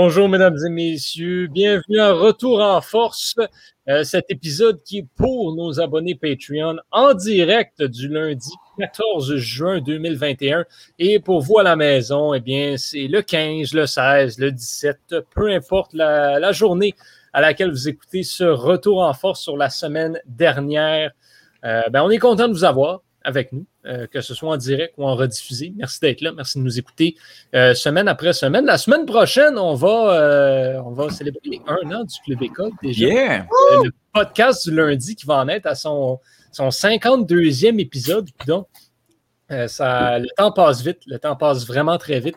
Bonjour, mesdames et messieurs. Bienvenue à Retour en Force. Euh, cet épisode qui est pour nos abonnés Patreon en direct du lundi 14 juin 2021. Et pour vous à la maison, eh bien, c'est le 15, le 16, le 17, peu importe la, journée à laquelle vous écoutez ce Retour en Force sur la semaine dernière. Euh, ben, on est content de vous avoir avec nous, euh, que ce soit en direct ou en rediffusé. Merci d'être là. Merci de nous écouter euh, semaine après semaine. La semaine prochaine, on va, euh, on va célébrer un an du Club École déjà. le podcast du lundi qui va en être à son, son 52e épisode. Donc, ça, le temps passe vite. Le temps passe vraiment très vite.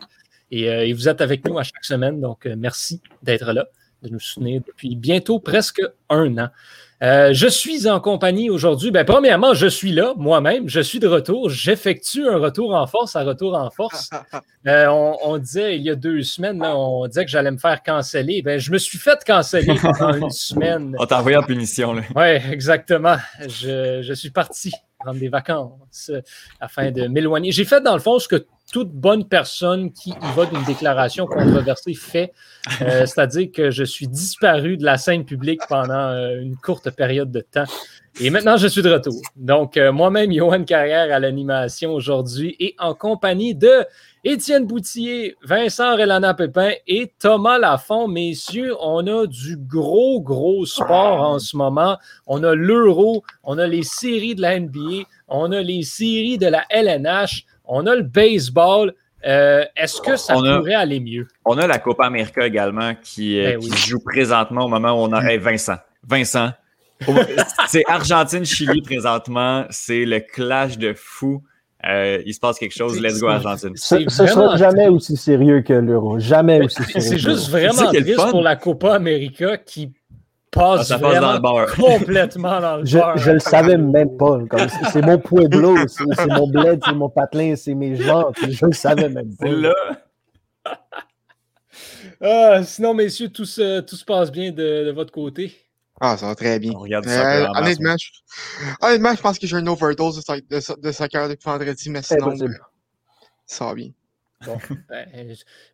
Et, et vous êtes avec nous à chaque semaine. Donc, merci d'être là, de nous soutenir depuis bientôt presque un an. Euh, je suis en compagnie aujourd'hui. Ben, premièrement, je suis là moi-même. Je suis de retour. J'effectue un retour en force à retour en force. Euh, on, disait il y a deux semaines, on disait que j'allais me faire canceller. Ben, je me suis fait canceller pendant une semaine. On t'a envoyé en punition. Oui, exactement. Je, je, suis parti prendre des vacances euh, afin de m'éloigner. J'ai fait dans le fond ce que toute bonne personne qui y va d'une déclaration controversée fait, euh, c'est-à-dire que je suis disparu de la scène publique pendant euh, une courte période de temps. Et maintenant, je suis de retour. Donc, euh, moi-même, Johan Carrière à l'animation aujourd'hui et en compagnie de Étienne Boutillier, Vincent Relana Pépin et Thomas Lafont. Messieurs, on a du gros, gros sport en ce moment. On a l'Euro, on a les séries de la NBA, on a les séries de la LNH. On a le baseball. Euh, est-ce que ça pourrait aller mieux? On a la Copa América également qui, euh, ben joue présentement au moment où on a Vincent. Vincent. c'est Argentine-Chili présentement. C'est le clash de fou. Euh, il se passe quelque chose. Let's go, Argentine. Ce ne sera jamais aussi sérieux que l'Euro. Jamais aussi sérieux. C'est juste vraiment triste pour la Copa América qui passe, ah, ça passe dans le beurre. complètement dans le je, beurre. Je le savais même pas. C'est mon pueblo, c'est mon bled, c'est mon patelin, c'est mes gens. Je le savais même pas. là. ah, sinon, messieurs, tout se, tout se passe bien de, de, votre côté? Ah, ça va très bien. Euh, honnêtement, je, honnêtement, je pense que j'ai une overdose de, de, de soccer depuis vendredi, mais sinon, ça va bien. Bon, ben,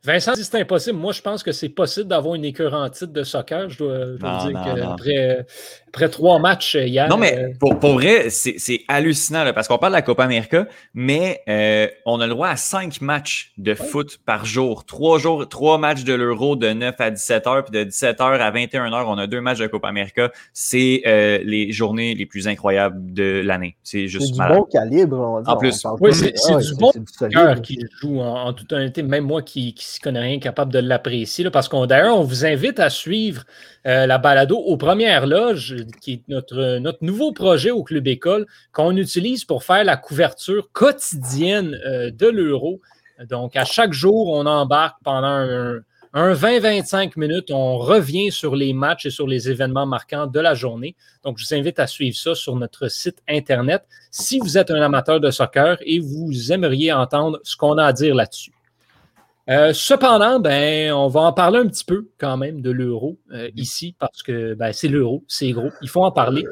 Vincent dit c'est impossible. Moi, je pense que c'est possible d'avoir une écœur en titre de soccer. Je dois, vous dire qu'après après trois matchs hier. Non, mais euh, pour, pour vrai, c'est hallucinant là, parce qu'on parle de la Copa América, mais euh, on a le droit à cinq matchs de foot par jour. Trois jours, trois matchs de l'Euro de 9 à 17 heures, puis de 17 heures à 21 heures, on a deux matchs de Copa América. C'est euh, les journées les plus incroyables de l'année. C'est juste du bon calibre, on va dire. En plus, oui, c'est du bon cœur qui joue en, toute honnêteté. Même moi qui ne s'y connais rien, capable de l'apprécier. Parce qu'on d'ailleurs, on vous invite à suivre euh, la balado aux premières loges, qui est notre, notre nouveau projet au Club École, qu'on utilise pour faire la couverture quotidienne euh, de l'euro. Donc, à chaque jour, on embarque pendant un, 20-25 minutes. On revient sur les matchs et sur les événements marquants de la journée. Donc, je vous invite à suivre ça sur notre site Internet si vous êtes un amateur de soccer et vous aimeriez entendre ce qu'on a à dire là-dessus. Euh, cependant, ben, on va en parler un petit peu quand même de l'euro euh, ici parce que ben, c'est l'euro, c'est gros, il faut en parler.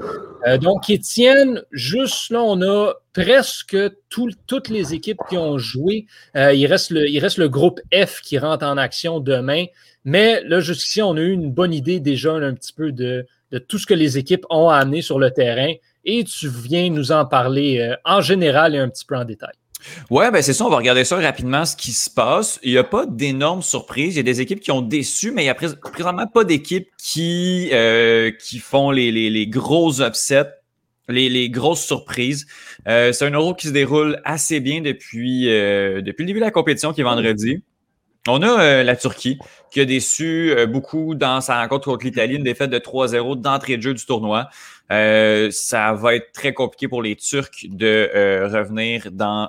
Euh, donc, Étienne, juste là, on a presque toutes les équipes qui ont joué. il, reste le, il reste le groupe F qui rentre en action demain. Mais là, jusqu'ici, on a eu une bonne idée déjà un petit peu de, de tout ce que les équipes ont amené sur le terrain et tu viens nous en parler en général et un petit peu en détail. Ouais, ben c'est ça, on va regarder ça rapidement, ce qui se passe. Il n'y a pas d'énormes surprises. Il y a des équipes qui ont déçu, mais il n'y a présentement pas d'équipes qui, euh, qui font les, les, gros upsets. Les, les, grosses surprises. Euh, c'est un euro qui se déroule assez bien depuis, euh, depuis le début de la compétition qui est vendredi. On a la Turquie qui a déçu beaucoup dans sa rencontre contre l'Italie, une défaite de 3-0 d'entrée de jeu du tournoi. Euh, ça va être très compliqué pour les Turcs de revenir dans,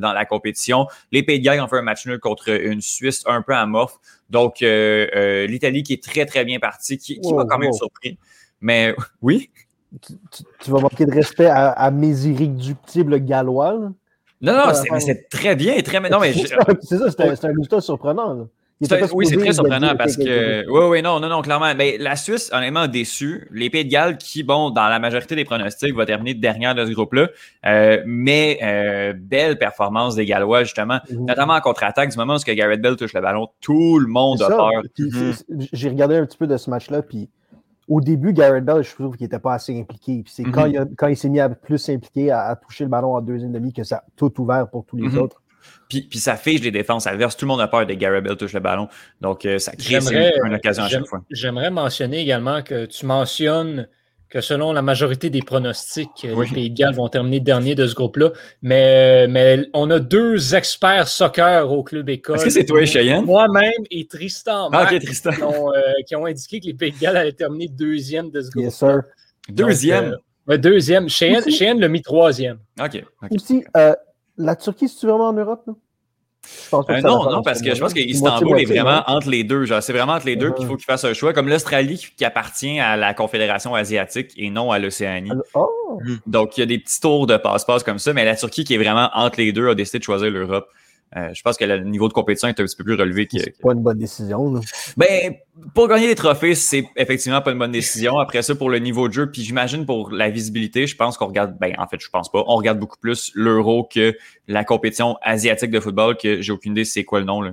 dans la compétition. Les Pays de Galles ont fait un match nul contre une Suisse un peu amorphe. Donc, l'Italie qui est très, très bien partie, qui, qui m'a quand même surpris. Mais oui. Tu, vas manquer de respect à, à mes irréductibles gallois. Non, non, c'est très bien. Très... Non, mais c'est ça, c'est un résultat surprenant. Oui, c'est très surprenant parce que. Oui, oui, non, non, non, clairement. Mais la Suisse, honnêtement, déçu. Les Pays de Galles, qui, bon, dans la majorité des pronostics, va terminer dernière de ce groupe-là. Euh, mais euh, belle performance des Gallois, justement, mhm. notamment en contre-attaque. Du moment où Garrett Bell touche le ballon, tout le monde a peur. Mhm. J'ai regardé un petit peu de ce match-là, puis au début, Garrett Bell, je trouve qu'il n'était pas assez impliqué. Puis c'est quand, mhm. il, quand il s'est mis à plus s'impliquer, à, toucher le ballon en deuxième demi, que ça a tout ouvert pour tous les autres. Puis, puis, ça fiche les défenses adverses. Tout le monde a peur de Gary Bell touche le ballon. Donc, euh, ça crée une occasion à chaque fois. J'aimerais mentionner également que tu mentionnes que selon la majorité des pronostics, euh, les Pays de Galles vont terminer dernier de ce groupe-là. Mais, mais on a deux experts soccer au club école. Est-ce que c'est toi et Cheyenne? Moi-même et Tristan, ah, Tristan. Qui, ont, euh, qui, ont, indiqué que les Pays de Galles allaient terminer deuxième de ce groupe. Yes, sir. Deuxième? deuxième. Cheyenne, Cheyenne l'a mis troisième. OK. Aussi, la Turquie, c'est vraiment en Europe? Euh, non, non, parce que je pense qu'Istanbul est vraiment entre les deux. C'est vraiment entre les deux qu'il faut qu'il fasse un choix. Comme l'Australie qui, appartient à la Confédération asiatique et non à l'Océanie. Oh. Donc, il y a des petits tours de passe-passe comme ça, mais la Turquie qui est vraiment entre les deux a décidé de choisir l'Europe. Euh, je pense que le niveau de compétition est un petit peu plus relevé. Que, c'est pas une bonne décision. Ben, pour gagner des trophées, c'est effectivement pas une bonne décision. Après ça, pour le niveau de jeu, puis j'imagine pour la visibilité, je pense qu'on regarde, ben en fait, je pense pas, on regarde beaucoup plus l'euro que la compétition asiatique de football, que j'ai aucune idée c'est quoi le nom. Là.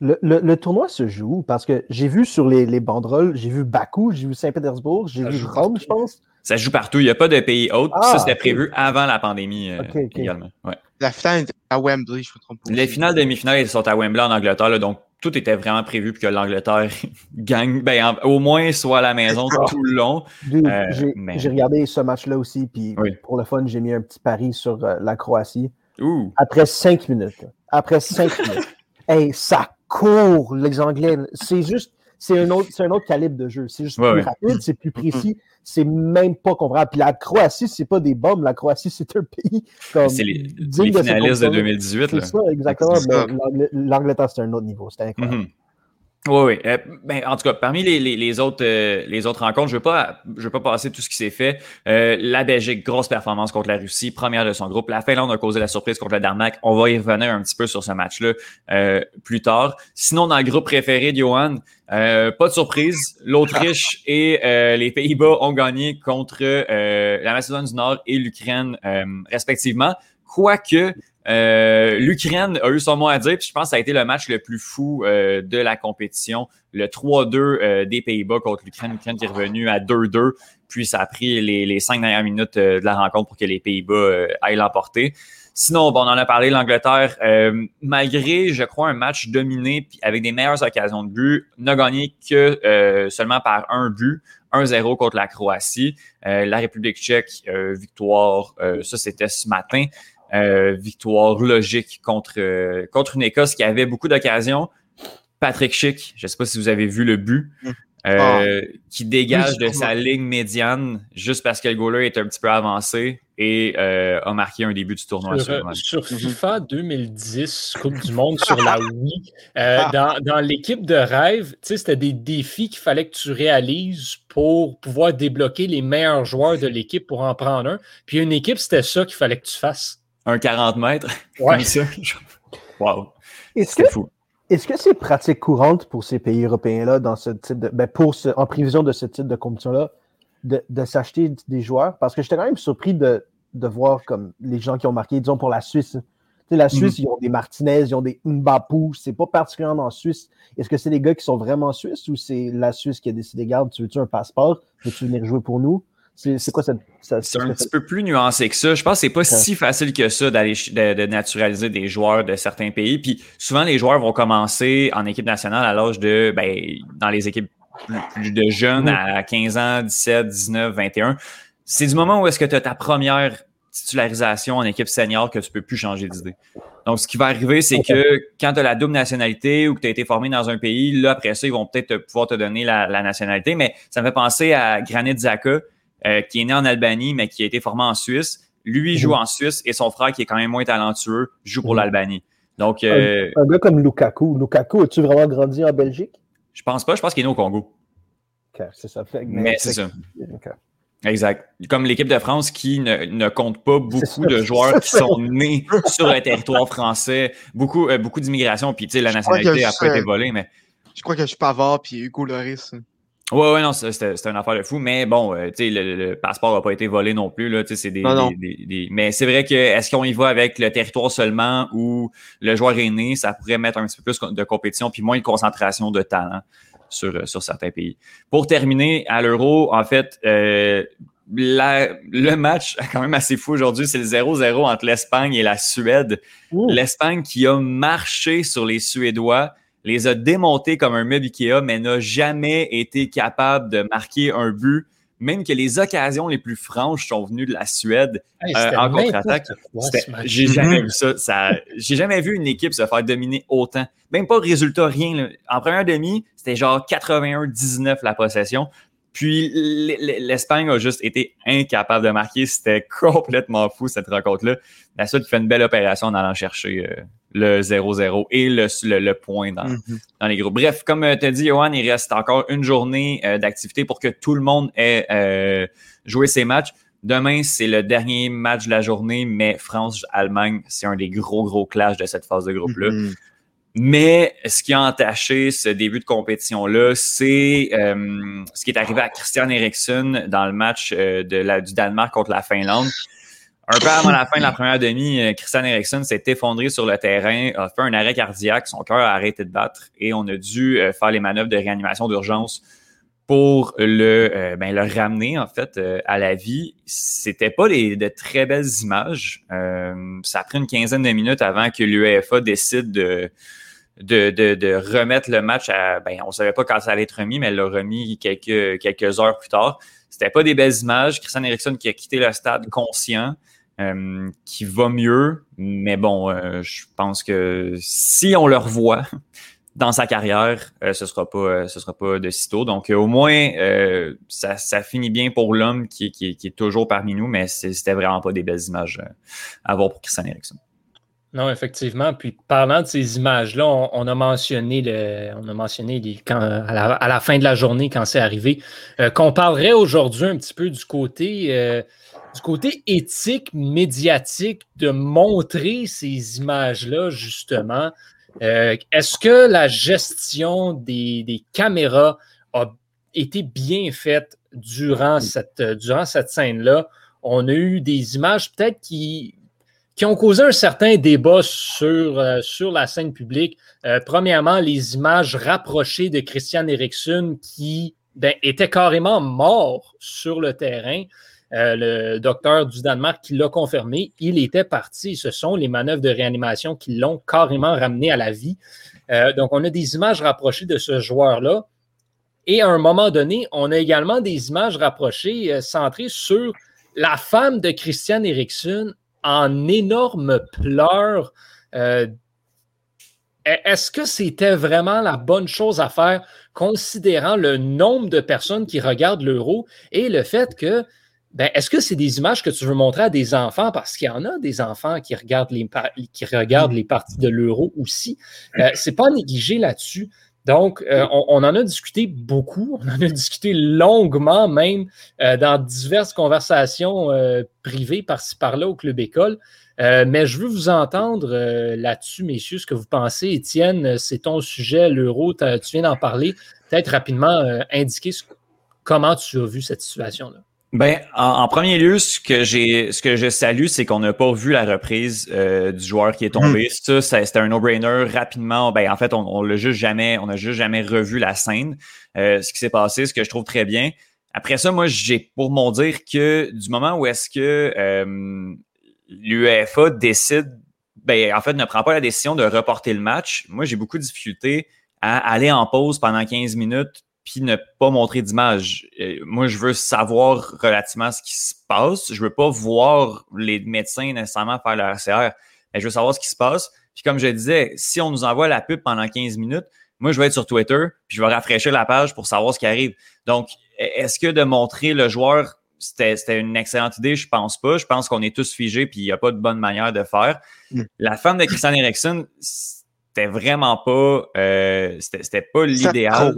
Le, tournoi se joue parce que j'ai vu sur les, banderoles, j'ai vu Bakou, j'ai vu Saint-Pétersbourg, j'ai vu Rome, je pense. Ça joue partout. Il n'y a pas de pays autres. ça, ah, c'était prévu avant la pandémie euh, également. La finale est à Wembley, je me trompe pas. Les finales demi-finales sont à Wembley en Angleterre. donc, tout était vraiment prévu pour que l'Angleterre gagne, ben, au moins soit à la maison tout le long. Euh, j'ai regardé ce match-là aussi, puis pour le fun, j'ai mis un petit pari sur euh, la Croatie. Après cinq minutes. Après cinq minutes. Hey, ça court, les Anglais. C'est juste, c'est un, autre, un autre calibre de jeu. C'est juste plus rapide, c'est plus précis. C'est même pas compréhensible. Puis la Croatie, c'est pas des bombes. La Croatie, c'est un pays comme. C'est les, les finalistes de, 2018. C'est ça, exactement. L'Angleterre, c'est un autre niveau. C'était incroyable. Mm-hmm. Oui, oui. Euh, ben, en tout cas, parmi les, les, autres, euh, les autres rencontres, je ne veux, pas, je veux pas passer tout ce qui s'est fait. Euh, la Belgique, grosse performance contre la Russie, première de son groupe. La Finlande a causé la surprise contre le Danemark. On va y revenir un petit peu sur ce match-là plus tard. Sinon, dans le groupe préféré de Johan, pas de surprise. L'Autriche et les Pays-Bas ont gagné contre la Macédoine du Nord et l'Ukraine, respectivement. Quoique, euh, L'Ukraine a eu son mot à dire, puis je pense que ça a été le match le plus fou euh, de la compétition. Le 3-2 euh, des Pays-Bas contre l'Ukraine. L'Ukraine qui est revenue à 2-2, puis ça a pris les, les cinq dernières minutes de la rencontre pour que les Pays-Bas aillent l'emporter. Sinon, bon, on en a parlé, l'Angleterre, malgré, je crois, un match dominé avec des meilleures occasions de but, n'a gagné que seulement par un but. 1-0 contre la Croatie. la République tchèque, victoire, ça c'était ce matin. Euh, victoire logique contre, euh, contre une Écosse qui avait beaucoup d'occasions. Patrick Schick, je ne sais pas si vous avez vu le but, mm. euh, ah. qui dégage de sa ligne médiane juste parce que le goaler est un petit peu avancé et a marqué un début du tournoi. Sur, sur mm-hmm. FIFA 2010, Coupe du Monde sur la Wii, dans, dans l'équipe de rêve, c'était des défis qu'il fallait que tu réalises pour pouvoir débloquer les meilleurs joueurs de l'équipe pour en prendre un. Puis une équipe, c'était ça qu'il fallait que tu fasses un 40 mètres. Ouais. wow. Est-ce que, fou. Est-ce que c'est pratique courante pour ces pays européens-là, dans ce type de. Ben pour en prévision de ce type de compétition-là, de, de s'acheter des joueurs? Parce que j'étais quand même surpris de, de, voir comme les gens qui ont marqué, disons pour la Suisse. Tu sais, la Suisse, mhm. ils ont des Martinez, ils ont des Mbapou. C'est pas particulièrement en Suisse. Est-ce que c'est des gars qui sont vraiment suisses ou c'est la Suisse qui a décidé, garde, tu veux-tu un passeport? Veux-tu venir jouer pour nous? C'est quoi cette. c'est un petit peu plus nuancé que ça. Je pense que c'est pas si facile que ça d'aller de, naturaliser des joueurs de certains pays. Puis souvent, les joueurs vont commencer en équipe nationale à l'âge de. Ben, dans les équipes plus, de jeunes, à 15 ans, 17, 19, 21. C'est du moment où est-ce que tu as ta première titularisation en équipe senior que tu peux plus changer d'idée. Donc, ce qui va arriver, c'est que quand tu as la double nationalité ou que tu as été formé dans un pays, là, après ça, ils vont peut-être pouvoir te donner la, la, nationalité. Mais ça me fait penser à Granit Xhaka, euh, qui est né en Albanie, mais qui a été formé en Suisse. Lui joue mhm. en Suisse et son frère, qui est quand même moins talentueux, joue pour mhm. l'Albanie. Donc, euh, un, gars comme Lukaku. Lukaku, as-tu vraiment grandi en Belgique? Je pense pas. Je pense qu'il est né au Congo. OK, c'est ça. mais, c'est ça. Exact. Comme l'équipe de France qui ne, compte pas beaucoup de joueurs qui sont nés sur le territoire français, beaucoup, euh, beaucoup d'immigration, puis tu sais, la nationalité a pas été volée, mais. Je crois que je suis Pavard puis Hugo Loris. Ouais, ouais, non, c'était une affaire de fou, mais bon, euh, tu sais, le, passeport n'a pas été volé non plus, là, tu sais, c'est des, des, Mais c'est vrai que, est-ce qu'on y va avec le territoire seulement ou le joueur est né, ça pourrait mettre un petit peu plus de compétition puis moins de concentration de talent sur, euh, sur certains pays. Pour terminer, à l'Euro, en fait, euh, le match quand même assez fou aujourd'hui, c'est le 0-0 entre l'Espagne et la Suède. L'Espagne qui a marché sur les Suédois, les a démontés comme un meuble Ikea, mais n'a jamais été capable de marquer un but même que les occasions les plus franches sont venues de la Suède euh, en contre-attaque. J'ai jamais vu ça. ça J'ai jamais vu une équipe se faire dominer autant. Même pas résultat, rien. En première demi, c'était genre 81-19 la possession. Puis l'Espagne a juste été incapable de marquer. C'était complètement fou cette rencontre-là. La Suède fait une belle opération en allant chercher euh, le 0-0 et le, le, point dans, mm-hmm. dans, les groupes. Bref, comme euh, tu as dit, Johan, il reste encore une journée euh, d'activité pour que tout le monde ait euh, joué ses matchs. Demain, c'est le dernier match de la journée, mais France-Allemagne, c'est un des gros, gros clashs de cette phase de groupe-là. Mm-hmm. Mais ce qui a entaché ce début de compétition-là, c'est ce qui est arrivé à Christian Eriksen dans le match de la, du Danemark contre la Finlande. Un peu avant la fin de la première demi, euh, Christian Eriksen s'est effondré sur le terrain, a fait un arrêt cardiaque, son cœur a arrêté de battre et on a dû euh, faire les manœuvres de réanimation d'urgence pour le, euh, ben, ramener en fait à la vie. C'était pas des, de très belles images. ça a pris une quinzaine de minutes avant que l'UEFA décide de, de, de, remettre le match à. Ben, on savait pas quand ça allait être remis, mais elle l'a remis quelques, quelques heures plus tard. C'était pas des belles images. Christian Eriksen qui a quitté le stade conscient. Euh, qui va mieux. Mais bon, euh, je pense que si on le revoit dans sa carrière, euh, ce sera pas, ce sera pas de sitôt. Donc au moins, ça, ça, finit bien pour l'homme qui, est toujours parmi nous, mais c'était vraiment pas des belles images à voir pour Christian Eriksen. Non, effectivement. Puis parlant de ces images-là, on, a mentionné le, on a mentionné quand, à, la, fin de la journée, quand c'est arrivé, qu'on parlerait aujourd'hui un petit peu du côté du côté éthique, médiatique, de montrer ces images-là, justement, euh, est-ce que la gestion des, caméras a été bien faite durant cette, durant cette scène-là? On a eu des images peut-être qui, qui ont causé un certain débat sur, euh, sur la scène publique. Euh, premièrement, les images rapprochées de Christian Eriksen qui ben, était carrément mort sur le terrain. Euh, le docteur du Danemark qui l'a confirmé, il était parti. Ce sont les manœuvres de réanimation qui l'ont carrément ramené à la vie. Donc, on a des images rapprochées de ce joueur-là. Et à un moment donné, on a également des images rapprochées centrées sur la femme de Christian Eriksen en énorme pleurs. Est-ce que c'était vraiment la bonne chose à faire, considérant le nombre de personnes qui regardent l'euro et le fait que ben, est-ce que c'est des images que tu veux montrer à des enfants? Parce qu'il y en a des enfants qui regardent les, qui regardent les parties de l'euro aussi. Euh, c'est pas négligé là-dessus. Donc, euh, on, en a discuté beaucoup, on en a discuté longuement même euh, dans diverses conversations privées par-ci par-là au Club École. mais je veux vous entendre là-dessus, messieurs, ce que vous pensez. Étienne, c'est ton sujet, l'euro, tu viens d'en parler. Peut-être rapidement indiquer comment tu as vu cette situation-là. Ben, en, premier lieu, ce que j'ai, ce que je salue, c'est qu'on n'a pas vu la reprise euh, du joueur qui est tombé. Hmm. Ça, c'était un no-brainer rapidement. Ben, en fait, on, on l'a juste jamais, on a juste jamais revu la scène. Euh, ce qui s'est passé, ce que je trouve très bien. Après ça, moi, j'ai pour mon dire que du moment où est-ce que euh, l'UEFA décide, ben, en fait, ne prend pas la décision de reporter le match, moi, j'ai beaucoup de difficultés à aller en pause pendant 15 minutes puis ne pas montrer d'image. Euh, moi, je veux savoir relativement ce qui se passe. Je veux pas voir les médecins nécessairement faire leur RCR. Mais je veux savoir ce qui se passe. Puis comme je disais, si on nous envoie la pub pendant 15 minutes, moi, je vais être sur Twitter, puis je vais rafraîchir la page pour savoir ce qui arrive. Donc, est-ce que de montrer le joueur, c'était une excellente idée? Je pense pas. Je pense qu'on est tous figés, puis il n'y a pas de bonne manière de faire. Mm. La femme de Christian Eriksen, c'était vraiment pas, euh, c'était pas l'idéal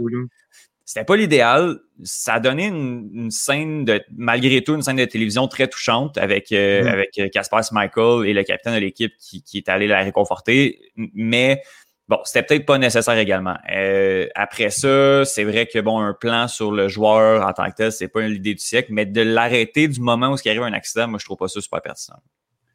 c'était pas l'idéal. Ça a donné une, scène de, malgré tout, une scène de télévision très touchante avec euh, mm. avec Casper Michael et le capitaine de l'équipe qui, qui est allé la réconforter. Mais bon, c'était peut-être pas nécessaire également. Euh, après ça, c'est vrai que bon, un plan sur le joueur en tant que tel, c'est pas l'idée du siècle, mais de l'arrêter du moment où il arrive un accident, moi, je trouve pas ça super pertinent.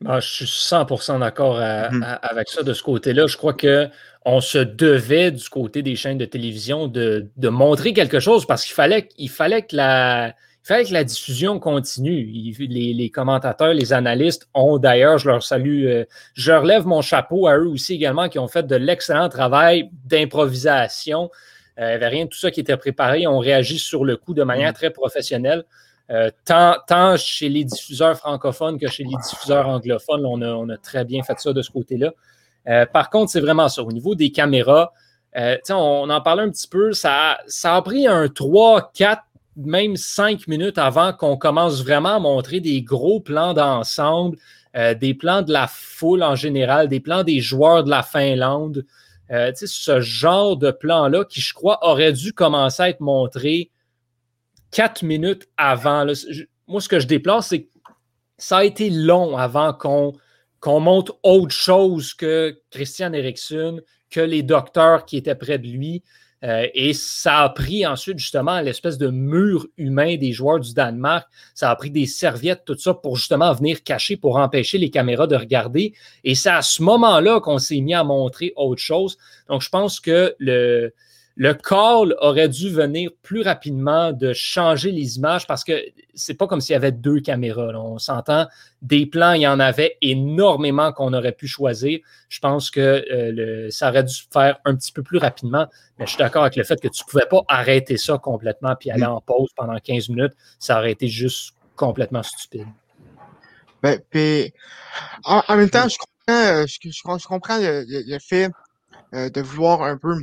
Ah, je suis 100% d'accord mm-hmm. avec ça de ce côté-là. Je crois qu'on se devait du côté des chaînes de télévision de, montrer quelque chose parce qu'il fallait, il fallait que la, fallait que la diffusion continue. Les, commentateurs, les analystes ont d'ailleurs, je leur salue, euh, je leur lève mon chapeau à eux aussi également, qui ont fait de l'excellent travail d'improvisation. Euh, il n'y avait rien de tout ça qui était préparé. On réagit sur le coup de manière mm-hmm. très professionnelle. Euh, tant, chez les diffuseurs francophones que chez les diffuseurs anglophones, on a, très bien fait ça de ce côté-là. Euh, par contre, c'est vraiment ça. Au niveau des caméras, euh, on, en parlait un petit peu, ça, ça a pris un 3, 4, même 5 minutes avant qu'on commence vraiment à montrer des gros plans d'ensemble, des plans de la foule en général, des plans des joueurs de la Finlande. ce genre de plan-là qui, je crois, aurait dû commencer à être montré quatre minutes avant. moi, ce que je déplore, c'est que ça a été long avant qu'on qu'on montre autre chose que Christian Eriksen, que les docteurs qui étaient près de lui. Euh, et ça a pris ensuite justement l'espèce de mur humain des joueurs du Danemark. Ça a pris des serviettes, tout ça, pour justement venir cacher, pour empêcher les caméras de regarder. Et c'est à ce moment-là qu'on s'est mis à montrer autre chose. Donc, je pense que le, le call aurait dû venir plus rapidement de changer les images parce que c'est pas comme s'il y avait deux caméras. On s'entend, des plans, il y en avait énormément qu'on aurait pu choisir. Je pense que euh, ça aurait dû se faire un petit peu plus rapidement, mais je suis d'accord avec le fait que tu pouvais pas arrêter ça complètement puis aller en pause pendant 15 minutes. Ça aurait été juste complètement stupide. Ben, en, même temps, je comprends, euh, le, fait euh, de vouloir un peu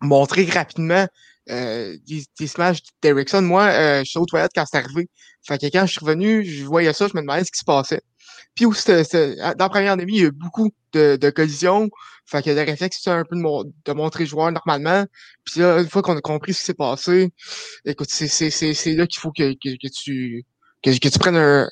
montrer rapidement euh, des, des images d'Erickson. Moi, euh, je suis aux toilettes quand c'est arrivé. Fait que quand je suis revenu, je voyais ça, je me demandais ce qui se passait. Puis où dans la première demi, il y a eu beaucoup de, de collisions. Fait que le réflexe, c'est un peu de, de, montrer le joueur normalement. Puis là, une fois qu'on a compris ce qui s'est passé, écoute, c'est là qu'il faut que, que, que tu que, que tu prennes un,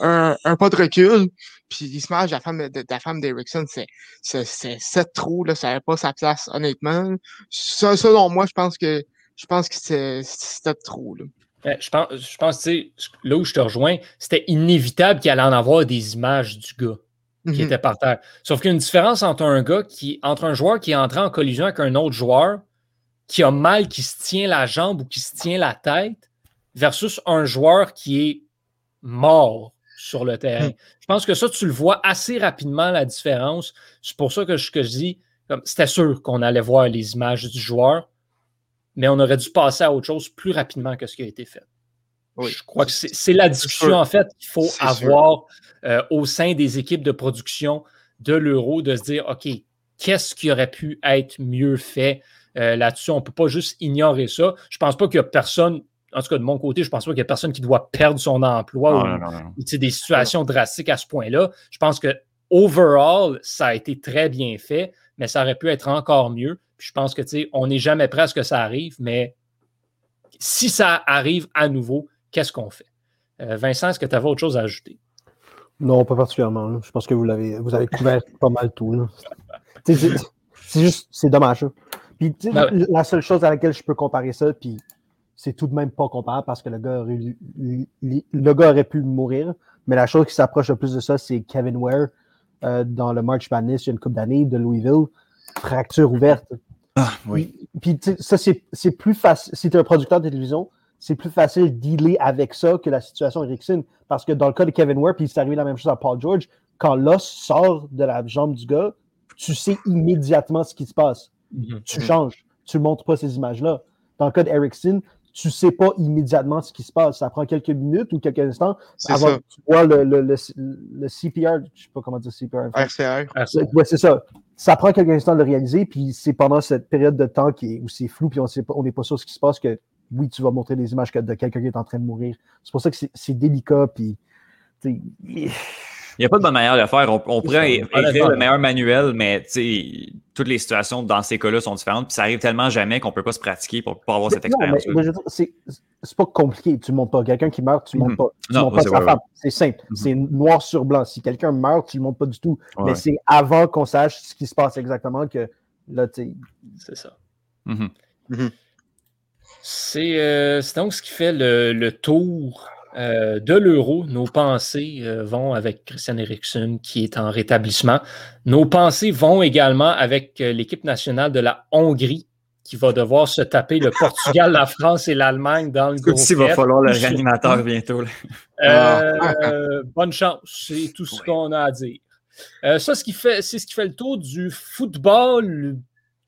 un, un, pas de recul. Puis l'image de la femme de, la femme d'Erickson, c'est c'est sept trous, là, ça n'avait pas sa place, honnêtement. Ça, selon moi, je pense que je pense que c'est sept trous. Là. Euh, je pense, je pense tu sais, là où je te rejoins, c'était inévitable qu'il allait en avoir des images du gars qui mm-hmm. était par terre. Sauf qu'il y a une différence entre un gars qui, entre un joueur qui est entré en collision avec un autre joueur, qui a mal, qui se tient la jambe ou qui se tient la tête, versus un joueur qui est mort sur le terrain. Hmm. Je pense que ça, tu le vois assez rapidement, la différence. C'est pour ça que je, que je dis, c'était sûr qu'on allait voir les images du joueur, mais on aurait dû passer à autre chose plus rapidement que ce qui a été fait. Je crois que c'est la discussion, en fait, qu'il faut avoir euh, au sein des équipes de production de l'euro, de se dire, OK, qu'est-ce qui aurait pu être mieux fait euh, là-dessus? On ne peut pas juste ignorer ça. Je ne pense pas qu'il y a personne en tout cas, de mon côté, je pense pas qu'il y a personne qui doit perdre son emploi ou, des situations drastiques à ce point-là. Je pense que overall, ça a été très bien fait, mais ça aurait pu être encore mieux. je pense que on n'est jamais prêt à ce que ça arrive, mais si ça arrive à nouveau, qu'est-ce qu'on fait? Euh, Vincent, est-ce que tu avais autre chose à ajouter? Non, pas particulièrement. Je pense que vous l'avez vous avez couvert pas mal tout. C'est juste, c'est dommage. Puis, ben la seule chose à laquelle je peux comparer ça, puis c'est tout de même pas comparable parce que le gars, aurait, le gars aurait pu mourir. Mais la chose qui s'approche le plus de ça, c'est Kevin Ware euh, dans le March Madness il y a une couple d'années de Louisville. Fracture ouverte. Ah, oui. Puis, ça, c'est plus facile. Si tu es un producteur de télévision, c'est plus facile de dealer avec ça que la situation Erickson. Parce que dans le cas de Kevin Ware, puis c'est arrivé la même chose à Paul George, quand l'os sort de la jambe du gars, tu sais immédiatement ce qui se passe. Mm-hmm. Tu changes. Tu ne montres pas ces images-là. Dans le cas d'Erickson, tu ne sais pas immédiatement ce qui se passe. Ça prend quelques minutes ou quelques instants avant que tu vois le, le, le, CPR, je ne sais pas comment dire CPR. RCR. Oui, c'est ça. Ça prend quelques instants de le réaliser, puis c'est pendant cette période de temps qui est, où c'est flou, puis on n'est pas sûr de ce qui se passe que oui, tu vas montrer des images de quelqu'un qui est en train de mourir. C'est pour ça que c'est délicat, puis n'y a pas de bonne manière de le faire. On, on pourrait écrire le meilleur manuel, mais tu sais, toutes les situations dans ces cas-là sont différentes. Puis ça arrive tellement jamais qu'on ne peut pas se pratiquer pour, pour avoir cette Non, mais- expérience. c'est c'est pas compliqué. Tu ne montes pas. Quelqu'un qui meurt, tu ne montes pas. Tu Non, montes pas c'est- sa femme. C'est simple. Mhm. C'est noir sur blanc. Si quelqu'un meurt, tu ne le montes pas du tout. Ouais. Mais c'est avant qu'on sache ce qui se passe exactement que là, tu sais, C'est ça. Mhm. C'est euh, c'est donc ce qui fait le, le tour euh, de l'euro. Nos pensées euh, vont avec Christian Eriksen qui est en rétablissement. Nos pensées vont également avec euh, l'équipe nationale de la Hongrie qui va devoir se taper le Portugal, la France et l'Allemagne dans le groupe Il va falloir le réanimateur bientôt. là. euh, bonne chance, c'est tout ce Oui. qu'on a à dire. Euh, ça, ce qui fait, c'est ce qui fait le tour du football,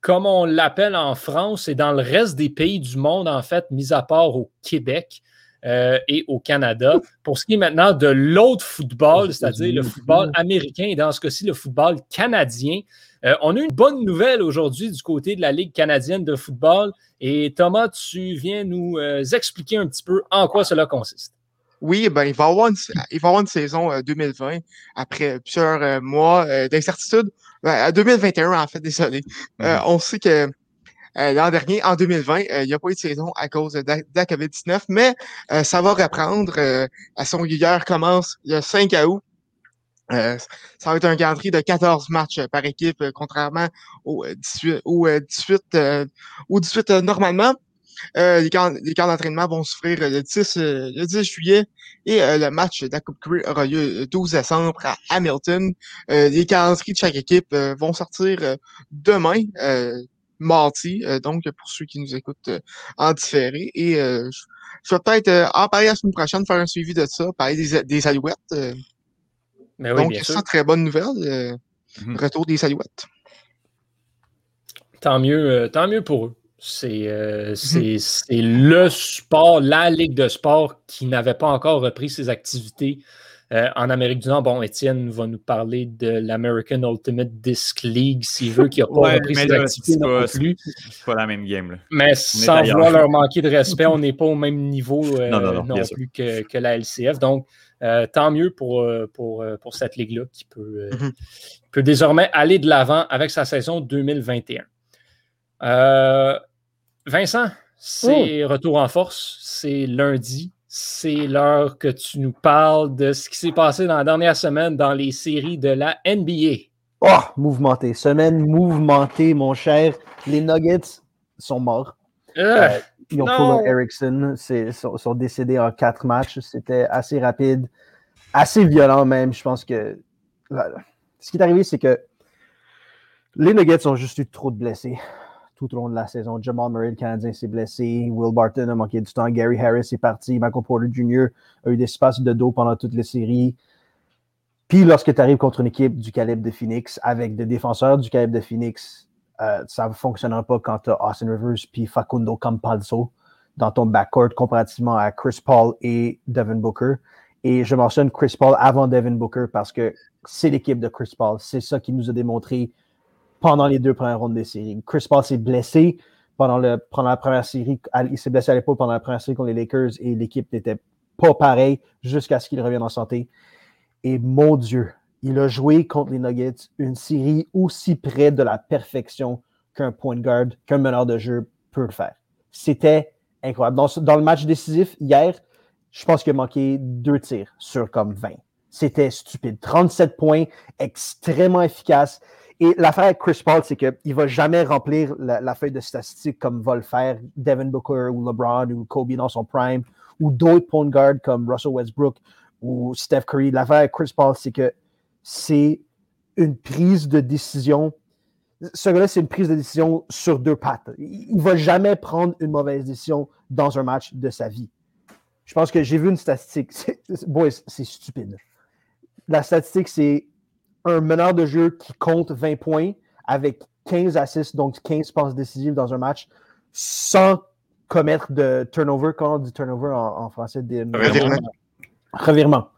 comme on l'appelle en France et dans le reste des pays du monde, en fait, mis à part au Québec euh, et au Canada. Pour ce qui est maintenant de l'autre football, c'est-à-dire le football américain et dans ce cas-ci, le football canadien. Euh, on a une bonne nouvelle aujourd'hui du côté de la Ligue canadienne de football. Et Thomas, tu viens nous euh, expliquer un petit peu en quoi cela consiste. Oui, ben, il va y avoir une, il va y avoir une saison euh, 2020 après plusieurs euh, mois euh, d'incertitude. Ben, à 2021, en fait, désolé. Euh, Mhm. on sait que euh, l'an dernier, en 2020, euh, il n'y a pas eu de saison à cause de, la COVID-19, mais euh, ça va reprendre. euh, la saison régulière commence le 5 août. Euh, ça va être un calendrier de 14 matchs euh, par équipe, euh, contrairement aux euh, 18, aux, euh, 18, euh, aux 18 euh, normalement. Euh, les camps, les camps d'entraînement vont s'offrir euh, le 10, euh, le 10 juillet et euh, le match de la Coupe Grey aura lieu le 12 décembre à Hamilton. Euh, les calendriers de chaque équipe euh, vont sortir euh, demain, euh, mardi, euh, donc pour ceux qui nous écoutent euh, en différé. Et euh, je, je vais peut-être euh, en parler la semaine prochaine, faire un suivi de ça, parler des, des alouettes. euh. Mais Ben oui, donc bien sûr. ça, très bonne nouvelle. euh, Mhm. Retour des alouettes. Tant mieux, euh, tant mieux pour eux. C'est euh, c'est- c'est le sport, la ligue de sport qui n'avait pas encore repris ses activités euh, en Amérique du Nord. Bon, Étienne va nous parler de l'American Ultimate Disc League, s'il veut, qui n'a pas Ouais, repris là, activités non pas- plus. C'est pas la même game. Là. Mais sans vouloir leur manquer de respect, on n'est pas au même niveau euh, Non, non, non, non, bien sûr. plus que, que la LCF. Donc, euh, tant mieux pour, pour, pour cette ligue-là qui peut, euh, Mhm. peut désormais aller de l'avant avec sa saison 2021. Euh, Vincent, c'est retour en force. C'est lundi. C'est l'heure que tu nous parles de ce qui s'est passé dans la dernière semaine dans les séries de la NBA. Oh, mouvementé. Semaine mouvementée, mon cher. Les Nuggets sont morts. Euh, Ils ont. Paul Erickson. Ils sont, sont décédés en quatre matchs. C'était assez rapide, assez violent même. Je pense que là, ce qui est arrivé, c'est que les Nuggets ont juste eu trop de blessés tout au long de la saison. Jamal Murray, le Canadien, s'est blessé. Will Barton a manqué du temps. Gary Harris est parti. Michael Porter Jr. a eu des espaces de dos pendant toutes les séries. Puis lorsque tu arrives contre une équipe du calibre de Phoenix, avec des défenseurs du calibre de Phoenix, euh, ça ne fonctionnera pas quand tu as Austin Rivers puis Facundo Campazzo dans ton backcourt comparativement à Chris Paul et Devin Booker. Et je mentionne Chris Paul avant Devin Booker parce que c'est l'équipe de Chris Paul. C'est ça qui nous a démontré pendant les deux premières rondes des séries. Chris Paul s'est blessé pendant, le, pendant la première série. Il s'est blessé à l'épaule pendant la première série contre les Lakers et l'équipe n'était pas pareille jusqu'à ce qu'il revienne en santé. Et mon Dieu, il a joué contre les Nuggets une série aussi près de la perfection qu'un point guard, qu'un meneur de jeu peut le faire. C'était incroyable. Dans, dans le match décisif hier, je pense qu'il a manqué deux tirs sur comme 20. C'était stupide. 37 points, extrêmement efficace. Et l'affaire avec Chris Paul, c'est qu'il ne va jamais remplir la, feuille de statistiques comme va le faire Devin Booker ou LeBron ou Kobe dans son prime ou d'autres point guards comme Russell Westbrook ou Steph Curry. L'affaire avec Chris Paul, c'est que c'est une prise de décision. Ce gars-là, c'est une prise de décision sur deux pattes. Il ne va jamais prendre une mauvaise décision dans un match de sa vie. Je pense que j'ai vu une statistique. Boys, c'est stupide. La statistique, c'est un meneur de jeu qui compte 20 points avec 15 assists, donc 15 passes décisives dans un match, sans commettre de turnover. Comment on dit turnover en, en français? Des, Revirement. revirement.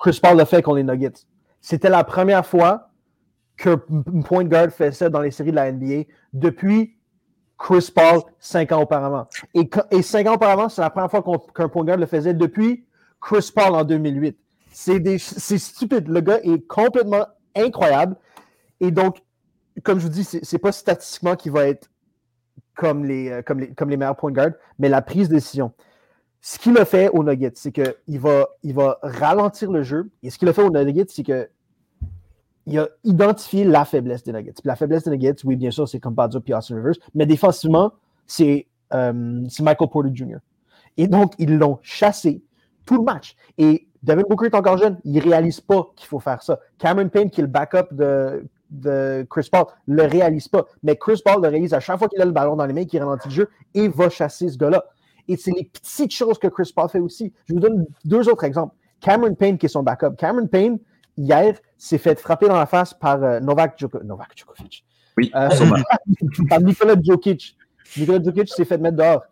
Chris Paul l'a fait contre les Nuggets. C'était la première fois qu'un point guard fait ça dans les séries de la NBA depuis Chris Paul cinq ans auparavant. Et, quand- et cinq ans auparavant, c'est la première fois qu'un point guard le faisait depuis Chris Paul en 2008. C'est des- c'est stupide. Le gars est complètement incroyable. Et donc, comme je vous dis, c'est pas statistiquement qu'il va être comme les, euh, comme, les, comme les meilleurs point guard, mais la prise de décision. Ce qu'il a fait au Nuggets, c'est qu'il va, il va ralentir le jeu. Et ce qu'il a fait au Nuggets, c'est que il a identifié la faiblesse des Nuggets. Puis la faiblesse des Nuggets, oui, bien sûr, c'est comme Badio puis Austin Rivers, mais défensivement, c'est euh, Michael Porter Jr. Et donc, ils l'ont chassé tout le match. Et Devin Booker est encore jeune, il ne réalise pas qu'il faut faire ça. Cameron Payne, qui est le backup de, de Chris Paul, ne le réalise pas. Mais Chris Paul le réalise à chaque fois qu'il a le ballon dans les mains, qu'il ralentit le jeu et va chasser ce gars-là. Et c'est les petites choses que Chris Paul fait aussi. Je vous donne deux autres exemples. Cameron Payne, qui est son backup. Cameron Payne, hier, s'est fait frapper dans la face par euh, Novak, Djoko- Novak Djokovic. Oui, Euh, par Nikola Jokic. Nikola Jokic s'est fait mettre dehors.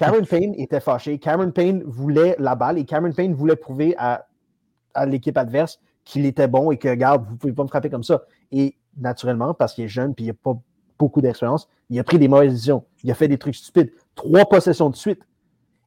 Cameron Payne était fâché. Cameron Payne voulait la balle et Cameron Payne voulait prouver à, à l'équipe adverse qu'il était bon et que, regarde, vous ne pouvez pas me frapper comme ça. Et naturellement, parce qu'il est jeune et il n'a pas beaucoup d'expérience, il a pris des mauvaises décisions. Il a fait des trucs stupides. Trois possessions de suite.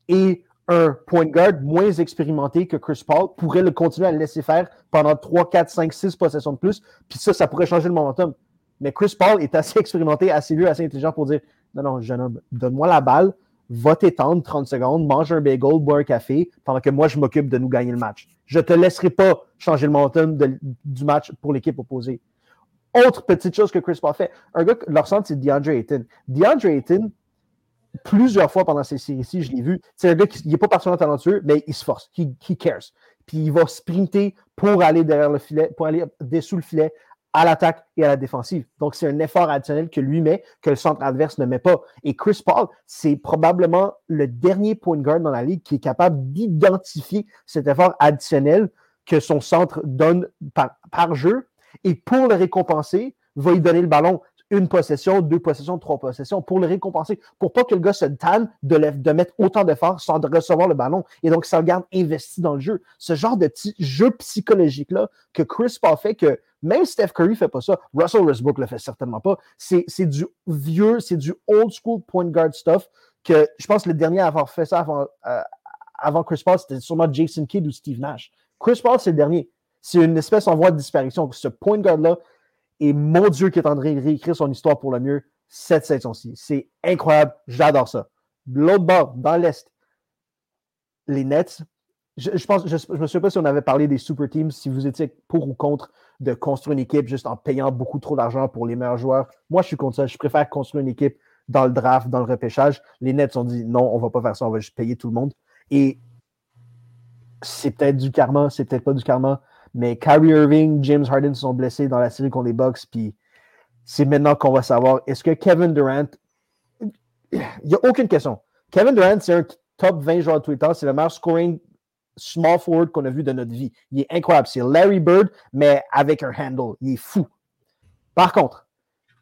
Et un point guard moins expérimenté que Chris Paul pourrait le continuer à le laisser faire pendant 3, 4, 5, 6 possessions de plus. Puis ça, ça pourrait changer le momentum. Mais Chris Paul est assez expérimenté, assez vieux, assez intelligent pour dire Non, non, jeune homme, donne-moi la balle, va t'étendre 30 secondes, mange un bagel, bois un café, pendant que moi, je m'occupe de nous gagner le match. Je ne te laisserai pas changer le momentum du match pour l'équipe opposée. Autre petite chose que Chris Paul fait, un gars, leur centre, c'est DeAndre Ayton. DeAndre Ayton, plusieurs fois pendant ces séries-ci, je l'ai vu, c'est un gars qui n'est pas particulièrement talentueux, mais il se force, he, he cares. Puis il va sprinter pour aller derrière le filet, pour aller dessous le filet, à l'attaque et à la défensive. Donc, c'est un effort additionnel que lui met, que le centre adverse ne met pas. Et Chris Paul, c'est probablement le dernier point guard dans la ligue qui est capable d'identifier cet effort additionnel que son centre donne par, jeu et pour le récompenser, va lui donner le ballon une possession, deux possessions, trois possessions pour le récompenser, pour pas que le gars se tanne de, mettre autant d'efforts sans recevoir le ballon et donc ça le garde investi dans le jeu. Ce genre de petit jeu psychologique-là que Chris Paul fait, que même Steph Curry fait pas ça, Russell Westbrook le fait certainement pas. C'est du vieux, c'est du old school point guard stuff que je pense que le dernier à avoir fait ça avant, euh, avant Chris Paul, c'était sûrement Jason Kidd ou Steve Nash. Chris Paul, c'est le dernier. C'est une espèce en voie de disparition. Ce point guard-là, et mon Dieu, qui est en train de réécrire son histoire pour le mieux cette saison-ci. C'est incroyable. J'adore ça. L'autre bord, dans l'Est, les Nets, je, je pense, je me souviens pas si on avait parlé des super teams, si vous étiez pour ou contre de construire une équipe juste en payant beaucoup trop d'argent pour les meilleurs joueurs. Moi, je suis contre ça. Je préfère construire une équipe dans le draft, dans le repêchage. Les Nets ont dit non, on va pas faire ça, on va juste payer tout le monde. Et c'est peut-être du karma, c'est peut-être pas du karma. Mais Kyrie Irving, James Harden se sont blessés dans la série contre les Bucks. Puis c'est maintenant qu'on va savoir est-ce que Kevin Durant. Il n'y a aucune question. Kevin Durant, c'est un top 20 joueur de temps. C'est le meilleur scoring small forward qu'on a vu de notre vie. Il est incroyable. C'est Larry Bird, mais avec un handle. Il est fou. Par contre,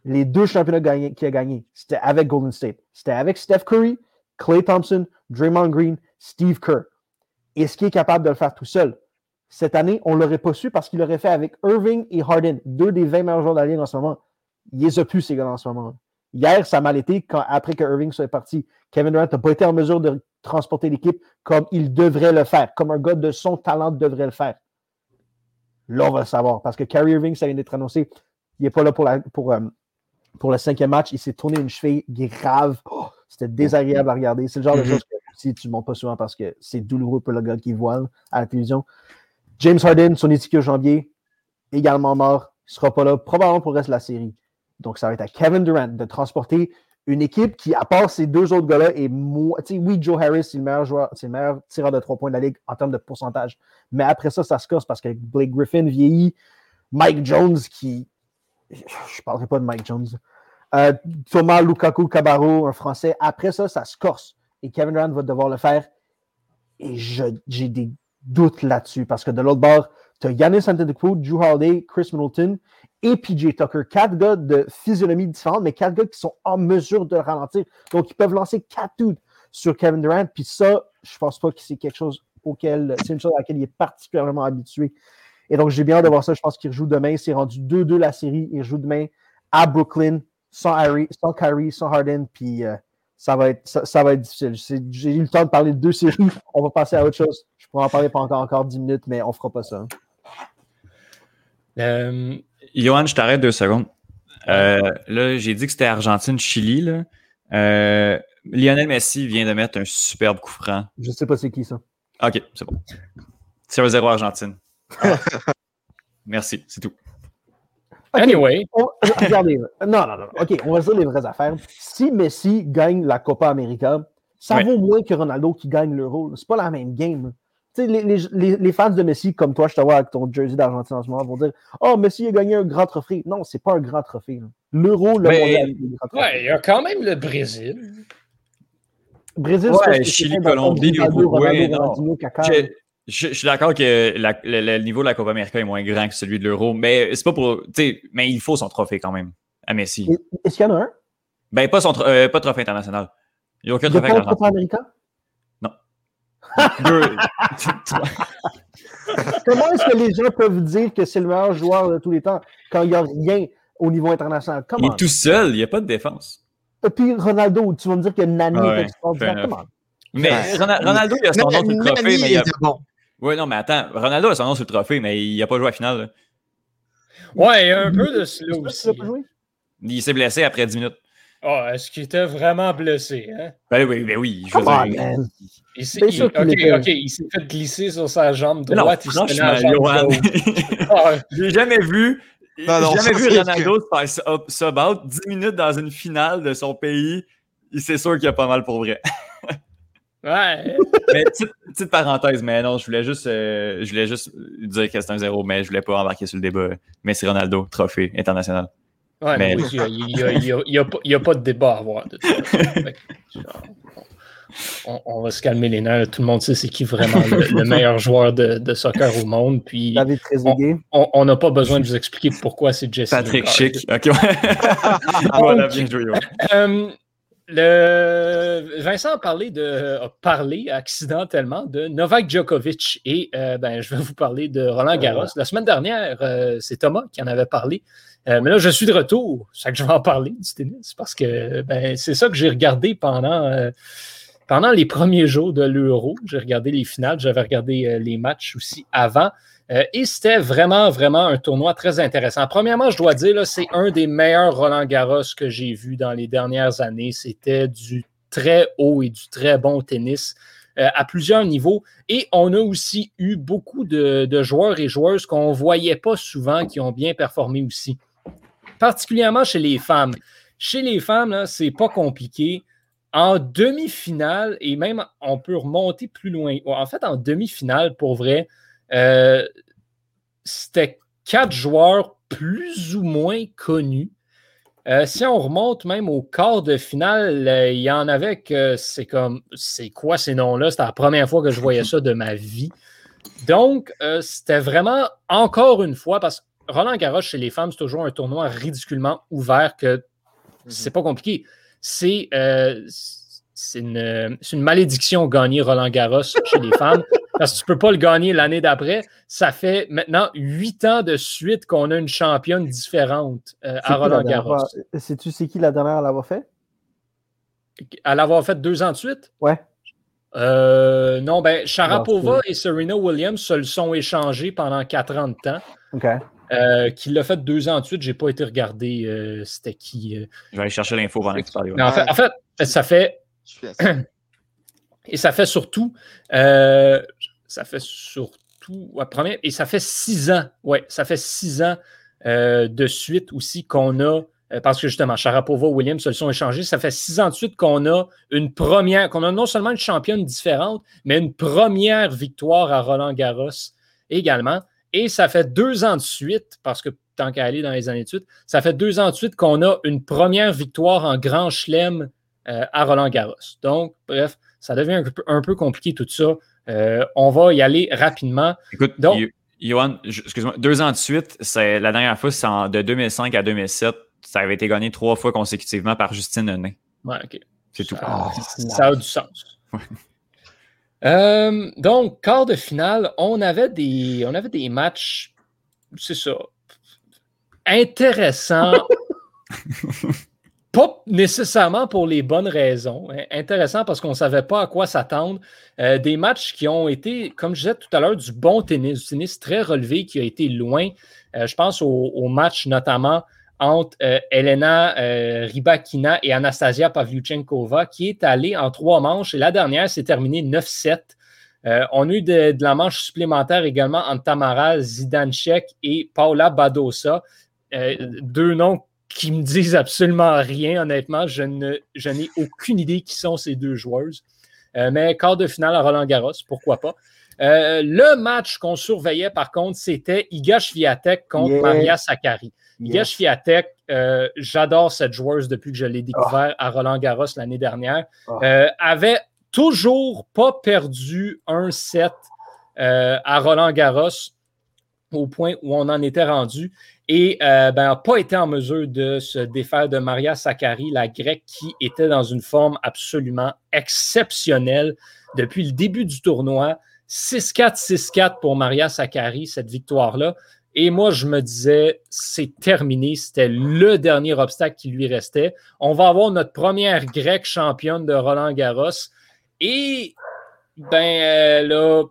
les deux championnats qu'il a gagnés, c'était avec Golden State. C'était avec Steph Curry, Clay Thompson, Draymond Green, Steve Kerr. Est-ce qu'il est capable de le faire tout seul? Cette année, on ne l'aurait pas su parce qu'il l'aurait fait avec Irving et Harden, deux des 20 meilleurs joueurs de la en ce moment. Il les a plus, ces gars en ce moment. Hier, ça a mal été quand, après que Irving soit parti. Kevin Durant n'a pas été en mesure de transporter l'équipe comme il devrait le faire, comme un gars de son talent devrait le faire. Là, on va le savoir parce que Kyrie Irving, ça vient d'être annoncé. Il n'est pas là pour, la, pour, euh, pour le cinquième match. Il s'est tourné une cheville grave. Oh, C'était désagréable à regarder. C'est le genre de Mhm. choses que si tu ne montes pas souvent parce que c'est douloureux pour le gars qui voile à la télévision. James Harden, son étiquette jambier, également mort. Il ne sera pas là probablement pour le reste de la série. Donc, ça va être à Kevin Durant de transporter une équipe qui, à part ces deux autres gars-là, est moins. Oui, Joe Harris, c'est le meilleur tireur de trois points de la ligue en termes de pourcentage. Mais après ça, ça se casse parce que Blake Griffin vieillit. Mike Jones qui. Je ne parlerai pas de Mike Jones. Euh, Thomas Lukaku Cabarro, un Français. Après ça, ça se corse. Et Kevin Durant va devoir le faire. Et j'ai des doutes là-dessus parce que de l'autre bord, tu as Yannis Antetokounmpo, Drew Holiday, Chris Middleton et PJ Tucker. Quatre gars de physionomie différente, mais quatre gars qui sont en mesure de le ralentir. Donc, ils peuvent lancer quatre dudes sur Kevin Durant. Puis ça, je pense pas que c'est quelque chose auquel, c'est une chose à laquelle il est particulièrement habitué. Et donc, j'ai bien hâte de voir ça. Je pense qu'il rejoue demain. C'est rendu 2-2 la série. Il joue demain à Brooklyn, sans, Harry, sans Kyrie, sans Harden. Puis euh, ça va être, ça, va être difficile. J'ai eu le temps de parler de deux séries. On va passer à autre chose. Je pourrais en parler pendant encore, encore 10 minutes, mais on fera pas ça. Euh, Johan, je t'arrête deux secondes. Euh, là, j'ai dit que c'était Argentine-Chili. Euh, Lionel Messi vient de mettre un superbe coup franc. Je sais pas c'est qui ça. OK, c'est bon. 0-0 Argentine. Merci, c'est tout. Anyway, on- regardez. Non, non, non. OK, on va dire les vraies affaires. Si Messi gagne la Copa América, ça Ouais. vaut moins que Ronaldo qui gagne l'Euro. C'est pas la même game. Là. Tu sais, les, les- les- les fans de Messi, comme toi, je te vois avec ton jersey d'Argentine en ce moment, vont dire Oh, Messi a gagné un grand trophée. Non, c'est pas un grand trophée. L'Euro, le Mais- mondial, grand trophée. ouais, il y a quand même le Brésil. Brésil, Ouais, Chili, Colombie, Uruguay. Je, je- je suis d'accord que la- le, le niveau de la Copa América est moins grand que celui de l'Euro, mais c'est pas pour. Mais il faut son trophée quand même à Messi. Est-ce qu'il y en a un? Ben, pas, son euh, pas de trophée international. Il n'y a aucun Il n'y a trophée pas avec de Copa l'Argentine. América Deux- Comment est-ce que les gens peuvent dire que c'est le meilleur joueur de tous les temps quand il n'y a rien au niveau international? il est tout seul, il n'y a pas de défense. Puis Ronaldo, tu vas me dire que Nani Ouais, est extraordinaire. Comment? Mais Ronaldo, il a son nom sur le Nani trophée, mais il a. était bon. Ouais, non, mais attends, Ronaldo a son nom sur le trophée, mais il n'a pas joué à la finale. là. Ouais, il y a un peu de cela Tu aussi. l'as pas joué? Il s'est blessé après 10 minutes. Ah, est-ce qu'il était vraiment blessé? Hein? Ben oui, ben oui. Je veux Come on, dire- man. Il il- il s'est fait glisser sur sa jambe Mais non, droite. il gauche. Ah, j'ai jamais vu. J'ai Non, non, jamais vu Ronaldo se faire sub- sub out 10 minutes dans une finale de son pays. C'est sûr qu'il y a pas mal pour vrai. ouais. mais petite, petite parenthèse, mais non, je voulais juste, euh, je voulais juste dire que c'est un zéro, mais je voulais pas embarquer sur le débat. Mais c'est Ronaldo, trophée international. Ouais, Mais- mais oui, il n'y a, pas- de débat à avoir. de on, on va se calmer les nerfs. Tout le monde sait c'est qui vraiment le, le meilleur joueur de, de soccer au monde. Puis David Trezeguet. on n'a pas besoin de vous expliquer pourquoi c'est Jesse. Patrick. Chic. Ok, ouais. voilà, bien joué. ouais. Euh, le... Vincent a parlé, de... a parlé accidentellement de Novak Djokovic et euh, ben, je vais vous parler de Roland Garros. La semaine dernière, euh, c'est Thomas qui en avait parlé. Euh, mais là, je suis de retour. C'est ça que je vais en parler du tennis parce que ben, c'est ça que j'ai regardé pendant, euh, pendant les premiers jours de l'Euro. J'ai regardé les finales, j'avais regardé euh, les matchs aussi avant. Et c'était vraiment, vraiment un tournoi très intéressant. Premièrement, je dois dire, c'est un des meilleurs Roland Garros que j'ai vu dans les dernières années. C'était du très haut et du très bon tennis à plusieurs niveaux. Et on a aussi eu beaucoup de, de joueurs et joueuses qu'on ne voyait pas souvent qui ont bien performé aussi. Particulièrement chez les femmes. Chez les femmes, c'est pas compliqué. En demi-finale, et même on peut remonter plus loin. En fait, en demi-finale, pour vrai, euh, c'était quatre joueurs plus ou moins connus. Euh, si on remonte même au quart de finale, euh, il y en avait que c'est comme, c'est quoi ces noms-là? C'était la première fois que je voyais ça de ma vie. Donc, c'était vraiment, encore une fois, parce que Roland Garros chez les femmes, c'est toujours un tournoi ridiculement ouvert que c'est pas compliqué. C'est euh, c'est une, malédiction gagner Roland Garros chez les femmes parce que tu peux pas le gagner l'année d'après. Ça fait maintenant huit ans de suite qu'on a une championne différente euh, à Roland Garros. fois? Sais-tu c'est qui la dernière à l'avoir fait? À l'avoir fait deux ans de suite? Ouais. Euh, non, ben Sharapova et Serena Williams se le sont échangés pendant quatre ans de temps. OK. Euh, qui l'a fait deux ans de suite, j'ai pas été regarder euh, c'était qui. euh. Je vais aller chercher l'info pendant que tu ouais. Mais en fait, en fait, ça fait Et ça fait surtout, euh, ça fait surtout, ouais, premier, et ça fait six ans, ouais, ça fait six ans euh, de suite aussi qu'on a, parce que justement, Sharapova, Williams se le sont échangés, ça fait six ans de suite qu'on a une première, qu'on a non seulement une championne différente, mais une première victoire à Roland Garros également. Et ça fait deux ans de suite, parce que tant qu'à aller dans les années de suite, ça fait deux ans de suite qu'on a une première victoire en Grand Chelem euh, à Roland Garros. Donc, bref, ça devient un peu, un peu compliqué tout ça. Euh, on va y aller rapidement. Écoute, Donc- Johan, excuse-moi, deux ans de suite, c'est la dernière fois, c'est en- de 2005 à 2007. Ça avait été gagné trois fois consécutivement par Justine Henin. Ouais, OK. C'est tout. Ça, Ah, ça a du sens. Euh, donc, quart de finale, on avait des, on avait des matchs, c'est ça, intéressants. pas nécessairement pour les bonnes raisons. Hein. Intéressant parce qu'on ne savait pas à quoi s'attendre. Euh, des matchs qui ont été, comme je disais tout à l'heure, du bon tennis, du tennis très relevé qui a été loin. Euh, je pense au, match notamment entre euh, Elena Rybakina et Anastasia Pavlyuchenkova qui est allé en trois manches et la dernière s'est terminée 9-7. on a eu de, la manche supplémentaire également entre Tamara Zidanchek et Paula Badosa. deux noms qui me disent absolument rien, honnêtement. Je, ne, je n'ai aucune idée qui sont ces deux joueuses. Euh, mais quart de finale à Roland Garros, pourquoi pas. Euh, le match qu'on surveillait, par contre, c'était Iga Swiatek contre Maria Sakkari. Iga Swiatek, euh, j'adore cette joueuse depuis que je l'ai découvert à Roland Garros l'année dernière, ah. avait toujours pas perdu un set à Roland Garros au point où on en était rendu et n'a ben, pas été en mesure de se défaire de Maria Sakkari, la grecque qui était dans une forme absolument exceptionnelle depuis le début du tournoi. 6-4, 6-4 pour Maria Sakkari, cette victoire-là. Et moi, je me disais, c'est terminé. C'était le dernier obstacle qui lui restait. On va avoir notre première grecque championne de Roland Garros. Et, ben, elle a,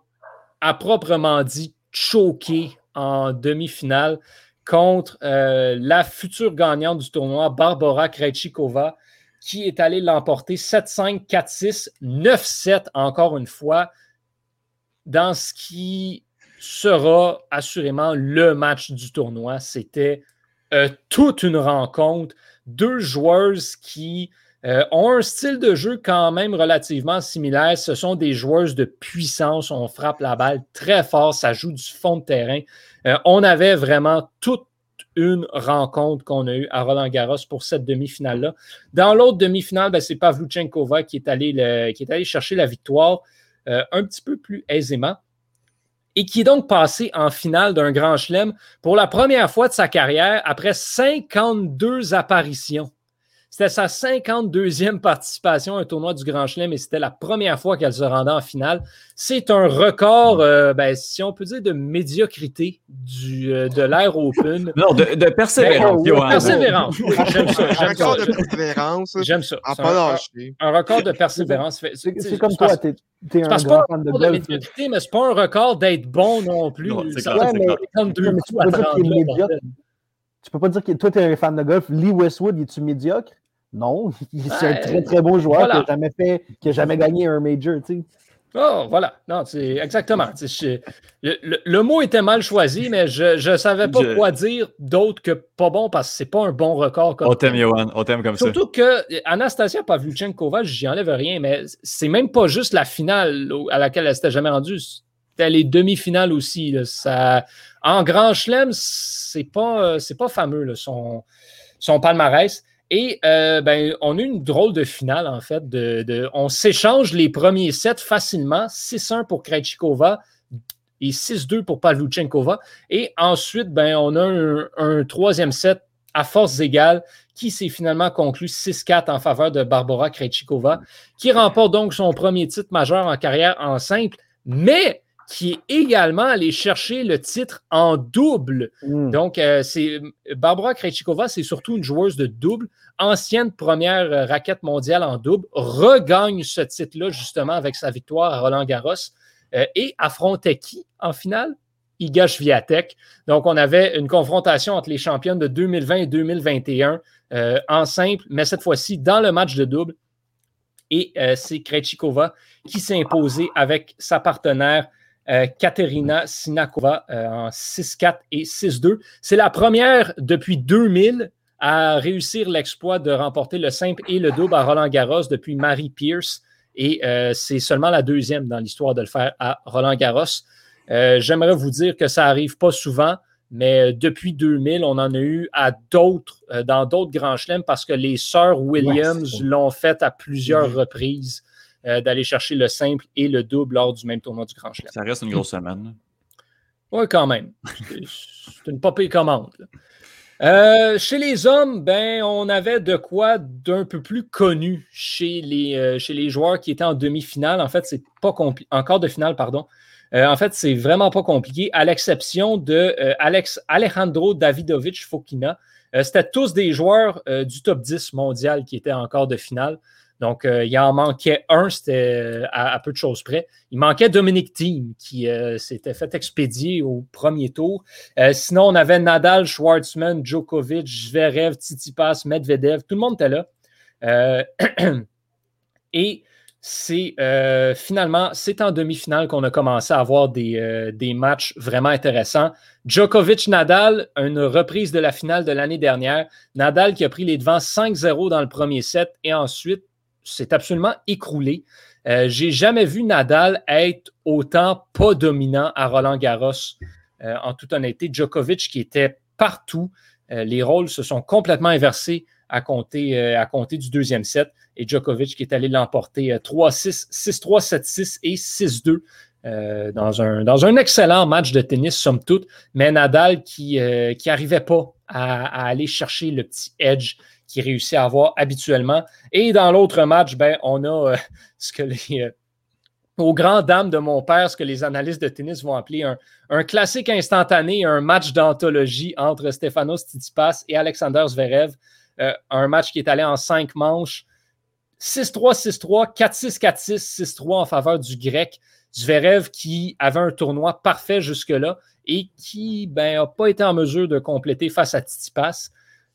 à proprement dit, choqué en demi-finale contre euh, la future gagnante du tournoi, Barbara Krejcikova, qui est allée l'emporter 7-5, 4-6, 9-7 encore une fois, dans ce qui sera assurément le match du tournoi. C'était euh, toute une rencontre. Deux joueuses qui euh, ont un style de jeu quand même relativement similaire. Ce sont des joueuses de puissance. On frappe la balle très fort. Ça joue du fond de terrain. Euh, on avait vraiment toute une rencontre qu'on a eue à Roland Garros pour cette demi-finale-là. Dans l'autre demi-finale, ben, c'est Pavluchenkova qui est allé, chercher la victoire un petit peu plus aisément et qui est donc passé en finale d'un grand chelem pour la première fois de sa carrière après 52 apparitions. C'était sa 52e participation à un tournoi du Grand Chelem et c'était la première fois qu'elle se rendait en finale. C'est un record, euh, ben, si on peut dire, de médiocrité du, euh, de l'Air Open. Non, de, de persévérance. Ben, persévérance. J'aime ça. Un record de persévérance. J'aime ça. Un, un, un, record de persévérance. C'est comme toi, t'es es un grand pas fan de golf. mais c'est pas un record d'être bon non plus. Non, ça, mais, mais, tu peux pas dire que toi, tu es un fan de golf. Lee Westwood, es-tu médiocre? Non, c'est un très très bon joueur qui n'a jamais fait, qui a jamais gagné un major, tu sais. Oh, voilà. Non, c'est exactement. le, mot était mal choisi, mais je ne savais pas quoi dire d'autre que pas bon parce que c'est pas un bon record. Comme on t'aime, Johan. On t'aime comme ça. Surtout que Anastasia Pavlyuchenkova, j'y enlève rien, mais c'est même pas juste la finale à laquelle elle s'était jamais rendue. C'était les demi-finales aussi. Ça... En Grand Chelem, c'est pas, pas fameux, son, son palmarès. Et euh, ben, on a eu une drôle de finale, en fait. De, on s'échange les premiers sets facilement. 6-1 pour Krejcikova et 6-2 pour Pavluchenkova. Et ensuite, ben, on a un, troisième set à force égales qui s'est finalement conclu 6-4 en faveur de Barbara Krejcikova, qui remporte donc son premier titre majeur en carrière en simple. Mais qui est également allé chercher le titre en double. Hmm. Donc, euh, c'est Barbara Krejcikova, c'est surtout une joueuse de double, ancienne première euh, raquette mondiale en double, regagne ce titre-là justement avec sa victoire à Roland Garros euh, et affrontait qui en finale? Iga Swiatek. Donc, on avait une confrontation entre les championnes de 2020 et 2021 en simple, mais cette fois-ci dans le match de double. Et c'est Krejcikova qui s'est imposée avec sa partenaire euh, Katerina Sinakova euh, en 6-4 et 6-2. C'est la première depuis 2000 à réussir l'exploit de remporter le simple et le double à Roland Garros depuis Marie Pierce. Et euh, c'est seulement la deuxième dans l'histoire de le faire à Roland Garros. J'aimerais vous dire que ça n'arrive pas souvent, mais depuis 2000, on en a eu à d'autres, dans d'autres grands chelems parce que les sœurs Williams l'ont fait à plusieurs reprises. Euh, d'aller chercher le simple et le double lors du même tournoi du Grand Chelem. Ça reste une grosse semaine. Oui, quand même. C'est une popée commande. Euh, chez les hommes, ben, on avait de quoi d'un peu plus connu chez les, euh, chez les joueurs qui étaient en demi-finale. En fait, c'est pas compliqué. Encore de finale, pardon. en fait, c'est vraiment pas compliqué, à l'exception de Alex, Alejandro Davidovich Fokina, C'était tous des joueurs du top 10 mondial qui étaient encore de finale. Donc, il en manquait un, c'était à, peu de choses près. Il manquait Dominic Thiem, qui s'était fait expédier au premier tour. sinon, on avait Nadal, Schwartzman, Djokovic, Zverev, Tsitsipas, Medvedev. Tout le monde était là. et c'est euh, finalement, c'est en demi-finale qu'on a commencé à avoir des, euh, des matchs vraiment intéressants. Djokovic-Nadal, une reprise de la finale de l'année dernière. Nadal qui a pris les devants 5-0 dans le premier set et ensuite s'est absolument écroulé. Euh, J'ai jamais vu Nadal être autant pas dominant à Roland Garros. Euh, en toute honnêteté, Djokovic qui était partout. les rôles se sont complètement inversés à compter, à compter du deuxième set et Djokovic qui est allé l'emporter 3-6, 6-3, 7-6 et 6-2. Euh, dans, un, dans un excellent match de tennis, somme toute, mais Nadal qui n'arrivait euh, pas à, aller chercher le petit edge qu'il réussit à avoir habituellement. Et dans l'autre match, ben, on a euh, ce que les, aux grandes dames de mon père, ce que les analystes de tennis vont appeler un, un classique instantané, un match d'anthologie entre Stefanos Tsitsipas et Alexander Zverev. un match qui est allé en cinq manches. 6-3, 6-3, 4-6, 4-6, 6-3 en faveur du grec. Zverev qui avait un tournoi parfait jusque-là et qui n'a ben, pas été en mesure de compléter face à Tsitsipas,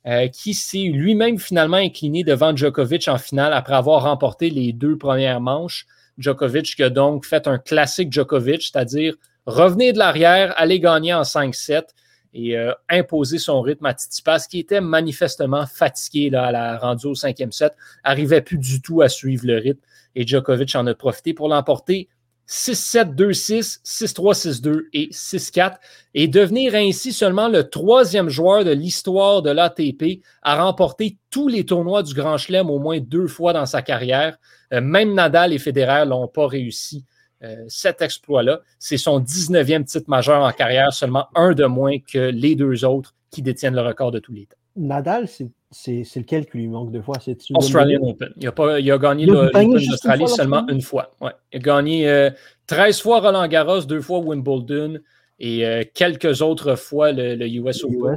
euh, qui s'est lui-même finalement incliné devant Djokovic en finale après avoir remporté les deux premières manches. Djokovic qui a donc fait un classique Djokovic, c'est-à-dire revenir de l'arrière, aller gagner en 5-7 et euh, imposer son rythme à Tsitsipas, qui était manifestement fatigué à la rendue au cinquième set, arrivait plus du tout à suivre le rythme. Et Djokovic en a profité pour l'emporter 6-7, 2-6, 6-3, 6-2 et 6-4 et devenir ainsi seulement le troisième joueur de l'histoire de l'ATP à remporter tous les tournois du Grand Chelem au moins deux fois dans sa carrière. Euh, même Nadal et Federer l'ont pas réussi euh, cet exploit-là. C'est son 19e titre majeur en carrière, seulement un de moins que les deux autres qui détiennent le record de tous les temps. Nadal, c'est lequel qui lui manque deux fois? Australian Open. Il a, pas, il a gagné l'Open d'Australie seulement une fois. Ouais. Il a gagné 13 euh, fois Roland Garros, deux fois Wimbledon et euh, quelques autres fois le, US Open.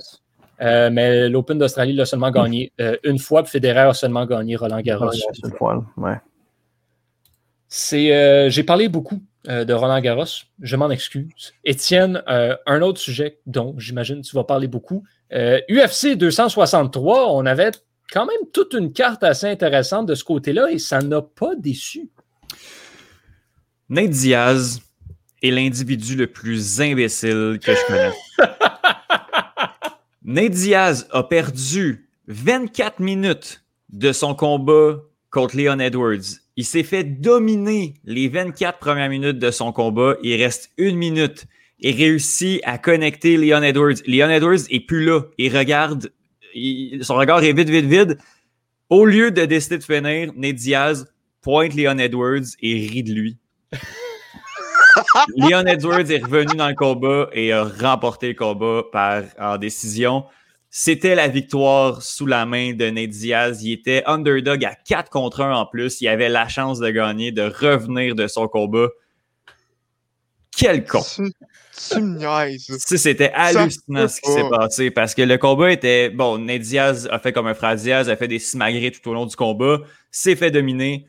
mais l'Open d'Australie l'a seulement gagné une fois, puis Federer a seulement gagné Roland Garros. une fois, ouais. C'est, euh, j'ai parlé beaucoup euh, de Roland Garros. Je m'en excuse. Étienne, euh, un autre sujet dont j'imagine tu vas parler beaucoup. UFC 263, on avait quand même toute une carte assez intéressante de ce côté-là et ça n'a pas déçu. Nate Diaz est l'individu le plus imbécile que je connais. Nate Diaz a perdu 24 minutes de son combat contre Leon Edwards. Il s'est fait dominer les 24 premières minutes de son combat. Il reste une minute et réussit à connecter Leon Edwards. Leon Edwards est plus là. Il regarde, son regard est vide, vide, vide. Au lieu de décider de finir, Ned Diaz pointe Leon Edwards et rit de lui. Leon Edwards est revenu dans le combat et a remporté le combat par en décision. C'était la victoire sous la main de Nate Diaz. Il était underdog à 4 contre 1 en plus. Il avait la chance de gagner, de revenir de son combat. Quel con! C'était hallucinant ce qui s'est passé parce que le combat était. Bon, Nate Diaz a fait comme un frère Diaz, a fait des simagrées tout au long du combat, s'est fait dominer.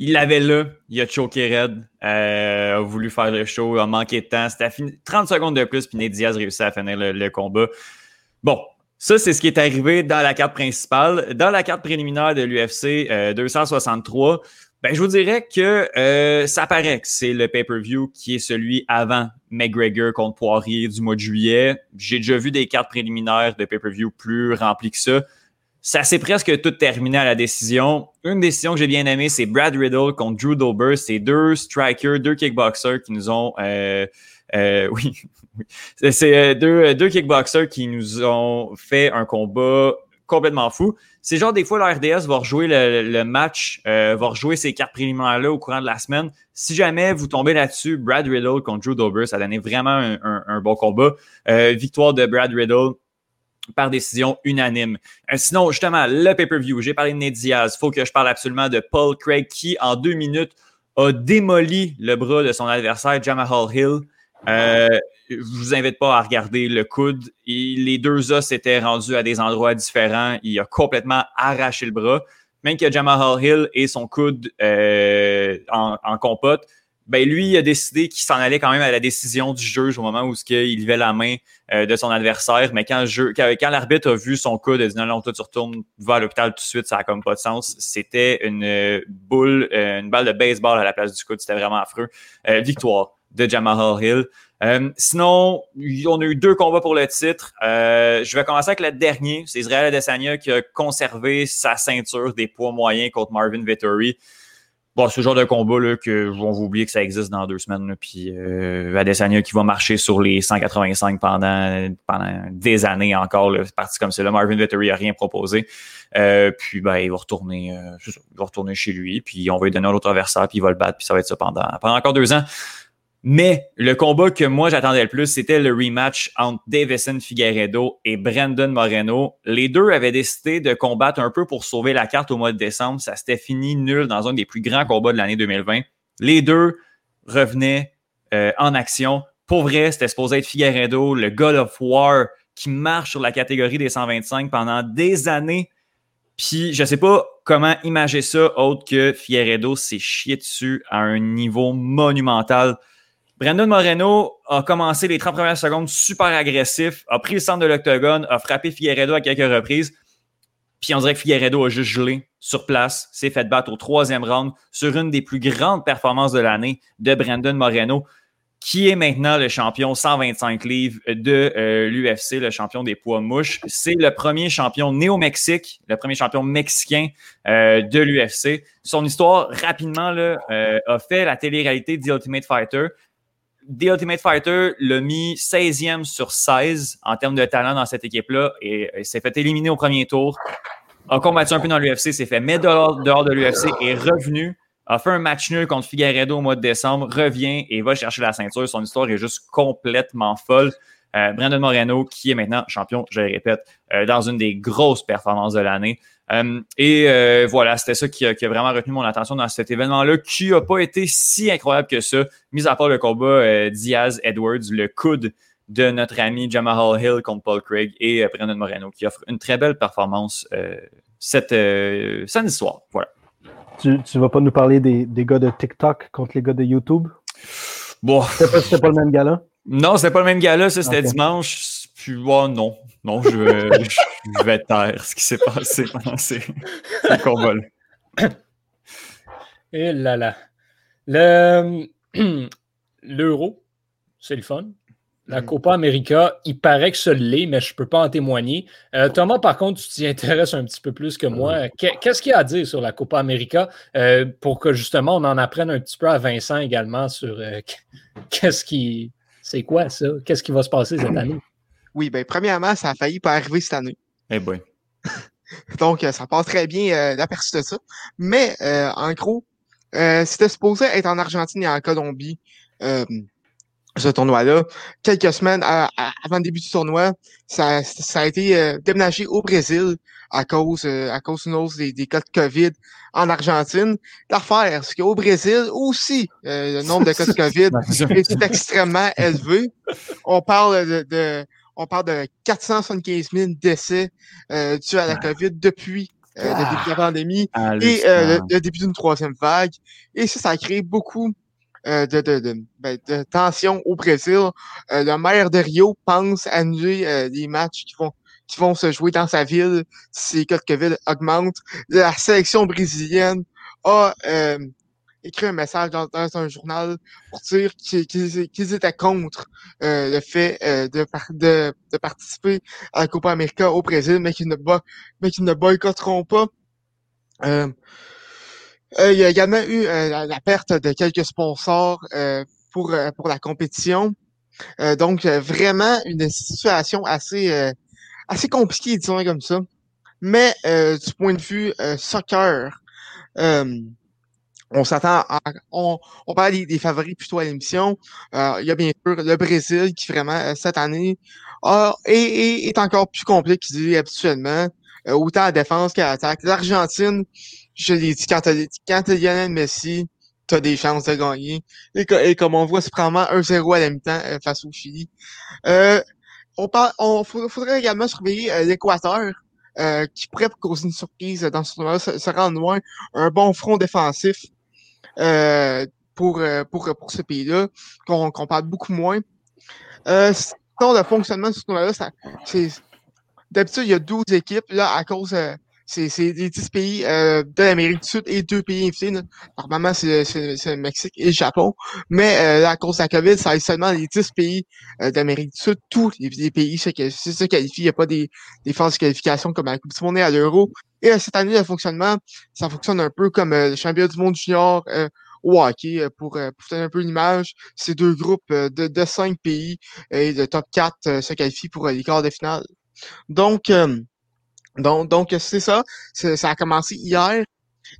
Il l'avait là, il a choqué Red, euh, a voulu faire le show, a manqué de temps. C'était 30 secondes de plus, puis Nate Diaz réussit à finir le combat. Bon, ça, c'est ce qui est arrivé dans la carte principale. Dans la carte préliminaire de l'UFC 263, euh, ben, je vous dirais que euh, ça paraît que c'est le pay-per-view qui est celui avant McGregor contre Poirier du mois de juillet. J'ai déjà vu des cartes préliminaires de pay-per-view plus remplies que ça. Ça s'est presque tout terminé à la décision. Une décision que j'ai bien aimée, c'est Brad Riddle contre Drew Dober. C'est deux strikers, deux kickboxers qui nous ont euh, euh, oui, c'est euh, deux, euh, deux kickboxers qui nous ont fait un combat complètement fou. C'est genre des fois le RDS va rejouer le, match, va rejouer ces cartes préliminaires-là au courant de la semaine. Si jamais vous tombez là-dessus, Brad Riddle contre Drew Dober, ça donné vraiment un, bon combat. victoire de Brad Riddle par décision unanime. sinon, justement, le pay-per-view, j'ai parlé de Ned Diaz. faut que je parle absolument de Paul Craig qui, en deux minutes, a démoli le bras de son adversaire, Jamal Hill. Euh, je vous invite pas à regarder le coude. les deux os étaient rendus à des endroits différents. Il a complètement arraché le bras. Même que Jamal Hill et son coude euh, en, compote, ben lui il a décidé qu'il s'en allait quand même à la décision du juge au moment où il levait la main euh, de son adversaire. Mais quand, quand, l'arbitre a vu son coude, il a dit non, non, toi tu retournes vers l'hôpital tout de suite, ça a comme pas de sens. C'était une boule, une balle de baseball à la place du coude. C'était vraiment affreux. victoire de Jamal Hill. Euh, sinon, on a eu deux combats pour le titre. Euh, je vais commencer avec le dernier. C'est Israël Adesanya qui a conservé sa ceinture des poids moyens contre Marvin Vettori. Bon, ce genre de combat là, que vont vous oublier que ça existe dans deux semaines. puis euh, Adesanya qui va marcher sur les 185 pendant, pendant des années encore. C'est parti comme ça. Là, Marvin Vettori n'a rien proposé. Puis ben, il va retourner, il va retourner chez lui. Puis on va lui donner un autre adversaire. Puis il va le battre. Puis ça va être ça pendant, pendant encore deux ans. Mais le combat que moi j'attendais le plus, c'était le rematch entre Davison Figueredo et Brandon Moreno. Les deux avaient décidé de combattre un peu pour sauver la carte au mois de décembre. Ça s'était fini nul dans un des plus grands combats de l'année 2020. Les deux revenaient euh, en action. Pour vrai, c'était supposé être Figueredo, le God of War, qui marche sur la catégorie des 125 pendant des années. Puis je sais pas comment imager ça autre que Figueredo s'est chié dessus à un niveau monumental. Brandon Moreno a commencé les 30 premières secondes super agressif, a pris le centre de l'octogone, a frappé Figueredo à quelques reprises. Puis on dirait que Figueredo a juste gelé sur place, s'est fait battre au troisième round sur une des plus grandes performances de l'année de Brandon Moreno, qui est maintenant le champion 125 livres de euh, l'UFC, le champion des poids mouches. C'est le premier champion néo-mexique, le premier champion mexicain euh, de l'UFC. Son histoire, rapidement, là, euh, a fait la télé-réalité The Ultimate Fighter. The Ultimate Fighter l'a mis 16e sur 16 en termes de talent dans cette équipe-là et, s'est fait éliminer au premier tour. A combattu un peu dans l'UFC, s'est fait mettre dehors, de l'UFC et revenu. A fait un match nul contre Figueredo au mois de décembre, revient et va chercher la ceinture. Son histoire est juste complètement folle. Euh, Brandon Moreno, qui est maintenant champion, je le répète, euh, dans une des grosses performances de l'année. Euh, et euh, voilà, c'était ça qui a, vraiment retenu mon attention dans cet événement-là, qui n'a pas été si incroyable que ça, mis à part le combat euh, Diaz-Edwards, le coude de notre ami Jamal Hill contre Paul Craig et Brandon Moreno, qui offre une très belle performance cette, cette histoire. Voilà. Tu ne vas pas nous parler des, des, gars de TikTok contre les gars de YouTube? Bon. C'était pas, le même gars-là? Non, c'était pas le même gars-là, ça c'était dimanche. Puis, oh, non, non, je vais, je vais taire ce qui s'est passé pendant ces, ces Et là là. Le, l'euro, c'est le fun. La mm. Copa América, il paraît que ça l'est, mais je ne peux pas en témoigner. Euh, Thomas, par contre, tu t'y intéresses un petit peu plus que moi. Qu'est-ce qu'il y a à dire sur la Copa América euh, pour que justement on en apprenne un petit peu à Vincent également sur euh, qu'est-ce qui. C'est quoi ça? Qu'est-ce qui va se passer cette année? Oui, ben premièrement, ça a failli pas arriver cette année. Eh ben. Donc, euh, ça passe très bien euh, l'aperçu de ça. Mais, euh, en gros, c'était supposé être en Argentine et en Colombie, ce tournoi-là. Quelques semaines avant le début du tournoi, ça, ça a été déménagé au Brésil à cause, à cause des, des cas de COVID en Argentine. L'affaire, c'est qu'au Brésil aussi, le nombre de cas de COVID est extrêmement élevé. On parle de on parle de 475 000 décès euh, dus à la COVID depuis euh, le début de la pandémie et euh, le, début d'une troisième vague. Et ça, ça a créé beaucoup euh, de, de, de, ben, de tensions au Brésil. Euh, le maire de Rio pense annuler les matchs qui vont qui vont se jouer dans sa ville si les cas de COVID augmentent. La sélection brésilienne a écrit un message dans, un journal pour dire qu'ils étaient contre euh, le fait euh, de, de, de, participer à la Copa América au Brésil, mais qu'ils ne, mais qu'ils ne boycotteront pas. Euh, il y a également eu la, perte de quelques sponsors pour, pour la compétition. donc, vraiment une situation assez, assez compliquée, disons comme ça. Mais du point de vue soccer, on s'attend à, on, on parle des, favoris plutôt à l'émission. Euh, il y a bien sûr le Brésil qui vraiment euh, cette année a, est, est, encore plus complet qu'il dit habituellement, euh, autant à défense qu'à l'attaque. L'Argentine, je l'ai dit quand quand Lionel Messi, tu as des chances de gagner. Et, co- et comme on voit, c'est probablement 1-0 à la mi-temps euh, face au Chili. Euh, on parle, on faudrait, également surveiller l'Équateur, euh, qui pourrait causer une surprise dans ce tournoi-là, se, se rendre loin, un bon front défensif pour, euh, pour, pour ce pays-là, qu'on qu'on parle beaucoup moins. Euh, sinon, le fonctionnement de ce tournoi-là, c'est d'habitude, il y a 12 équipes, là, à cause euh, c'est les 10 pays euh, de l'Amérique du Sud et deux pays invités. là. Normalement, c'est le Mexique et le Japon. Mais euh, à cause de la COVID, ça aide seulement les 10 pays euh, d'Amérique du Sud. Tous les, pays se, quali- se qualifient. Il n'y a pas des, des phases de qualification comme à la Coupe du Monde et à l'Euro. Et cette année, le fonctionnement, ça fonctionne un peu comme euh, le championnat du monde junior euh, au hockey. euh, pour, pour donner un peu l'image, ces deux groupes de, de 5 pays et le top 4 euh, se qualifient pour les quarts de finale. Donc, donc, donc c'est ça. C'est- Ça a commencé hier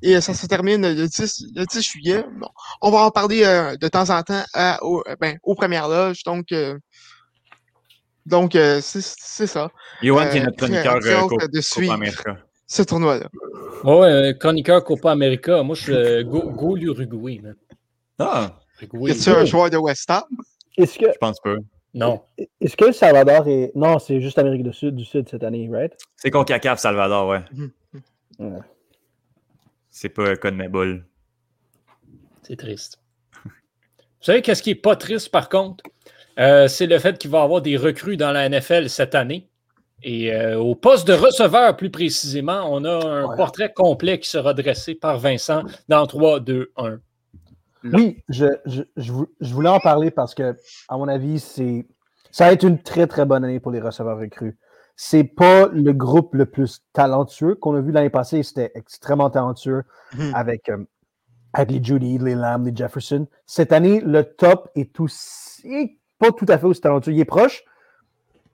et euh, ça se termine le 10, le 10 juillet. Bon, on va en parler euh, de temps en temps à, au, euh, ben, aux premières loges. Donc, euh, donc euh, c'est c'est ça. Johan, qui est Euh, notre chroniqueur euh, de ce tournoi-là. Ouais, euh, chroniqueur Copa América. Moi, je suis euh, go, go l'Uruguay, man. Ah, Uruguay. Y a-t-il un joueur de West Ham? Est-ce que, je pense pas. Non. est-ce que le Salvador est. Non, c'est juste Amérique du Sud, du Sud cette année, right? C'est CONCACAF, Salvador, ouais. Ouais. C'est pas Conmebol. C'est triste. Vous savez, qu'est-ce qui est pas triste, par contre? Euh, c'est le fait qu'il va y avoir des recrues dans la NFL cette année. Et euh, au poste de receveur, plus précisément, on a un Ouais. portrait complet qui sera dressé par Vincent dans 3, 2, 1. Oui, je, je, je vou- je voulais en parler parce que, à mon avis, c'est ça va être une très, très bonne année pour les receveurs recrues. C'est pas le groupe le plus talentueux qu'on a vu l'année passée. C'était extrêmement talentueux Mhm. avec, euh, avec les Judy, les Lamb, les Jefferson. Cette année, le top est aussi, pas tout à fait aussi talentueux. Il est proche,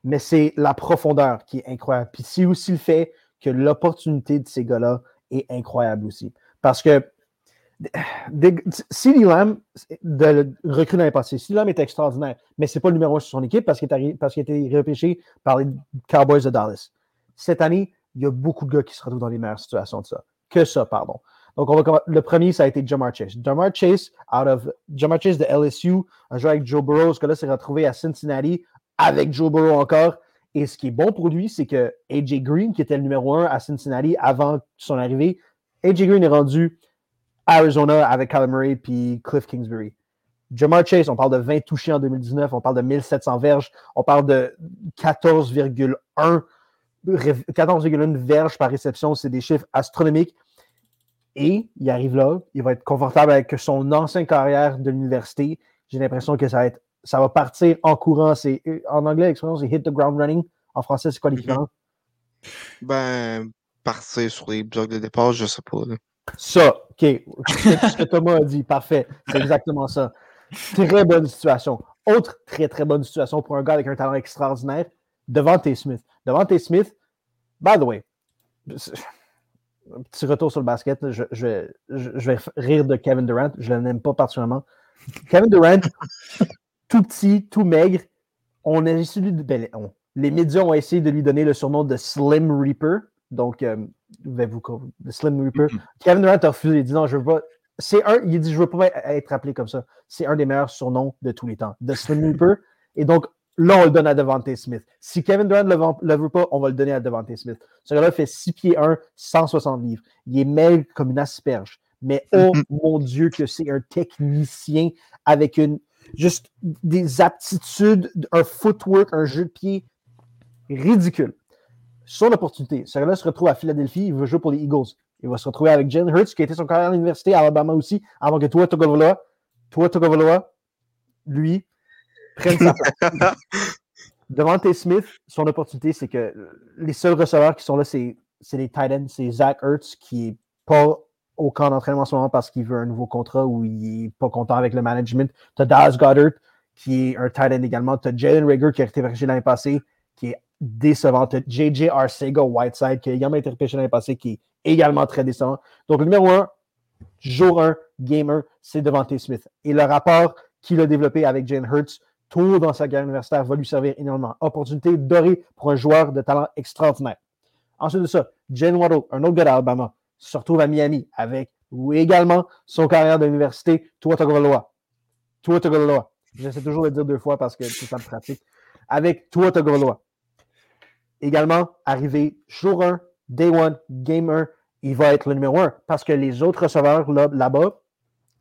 mais c'est la profondeur qui est incroyable. Puis c'est aussi le fait que l'opportunité de ces gars-là est incroyable aussi. Parce que CeeDee Lamb, de le recrue l'année passée, CeeDee Lamb est extraordinaire, mais c'est pas le numéro un sur son équipe parce qu'il a été repêché par les Cowboys de Dallas. Cette année, il y a beaucoup de gars qui se retrouvent dans les meilleures situations de ça. Que ça, pardon. Donc, on va le premier, ça a été Jamar Chase. Jamar Chase, out of Jamar Chase de LSU, a joué avec Joe Burrow. Ce gars-là s'est retrouvé à Cincinnati avec Joe Burrow encore. Et ce qui est bon pour lui, c'est que AJ Green, qui était le numéro un à Cincinnati avant son arrivée, AJ Green est rendu Arizona avec Kyler Murray puis Cliff Kingsbury. Jamar Chase, on parle de 20 touchés en 2019, on parle de 1700 verges, on parle de 14,1 ré- 14,1 verges par réception. C'est des chiffres astronomiques. Et il arrive là, il va être confortable avec son ancienne carrière de l'université. J'ai l'impression que ça va, être, ça va partir en courant. C'est, en anglais, l'expression, c'est hit the ground running. En français, c'est quoi l'équivalent? Ben, partir sur les blocs de départ, je sais pas. là. Ça. Ce que Thomas a dit, parfait. C'est exactement ça. Très bonne situation. Autre très, très bonne situation pour un gars avec un talent extraordinaire, Devante Smith. Devante Smith, by the way, un petit retour sur le basket, je, vais- rire de Kevin Durant. Je ne l'aime pas particulièrement. Kevin Durant, tout petit, tout maigre, on a essayé de, ben, les médias ont essayé de lui donner le surnom de Slim Reaper. Donc, euh, vous de Slim Reaper. Kevin Durant a refusé. Il dit non, je veux pas. C'est un, il dit je veux pas être appelé comme ça. C'est un des meilleurs surnoms de tous les temps, de Slim Reaper. Et donc, là, on le donne à Devante Smith. Si Kevin Durant ne le, veut pas, on va le donner à Devante Smith. Ce gars-là fait 6 pieds 1, 160 livres. Il est maigre comme une asperge. Mais oh mon Dieu, que c'est un technicien avec une juste des aptitudes, un footwork, un jeu de pied ridicule. Son opportunité, ce gars-là se retrouve à Philadelphie, il veut jouer pour les Eagles. Il va se retrouver avec Jalen Hurts, qui a été son carrière à l'université à Alabama aussi, avant que toi, Togovaloa, toi, Togovaloa, lui, prenne sa place. Devante Smith, son opportunité, c'est que les seuls receveurs qui sont là, c'est les tight ends. C'est Zach Ertz qui n'est pas au camp d'entraînement en ce moment parce qu'il veut un nouveau contrat ou il n'est pas content avec le management. Tu as Daz Goddard qui est un tight end également. Tu as Jalen Rager qui a été repêché l'année passée qui est décevant. JJ Arcega Whiteside qui a également été repêché l'année passée qui est également très décevant. Donc, le numéro un, jour 1, gamer, c'est Devante Smith. Et le rapport qu'il a développé avec Jalen Hurts tôt dans sa carrière universitaire va lui servir énormément. Opportunité dorée pour un joueur de talent extraordinaire. Ensuite de ça, Jalen Waddle, un autre gars d'Alabama, se retrouve à Miami avec également son carrière d'université, Tua Tagovailoa. Tua Tagovailoa. J'essaie toujours de le dire deux fois parce que c'est ça me pratique. Avec Tua Tagovailoa. Également, arrivé jour 1, day 1, game 1, il va être le numéro 1 parce que les autres receveurs là- là-bas,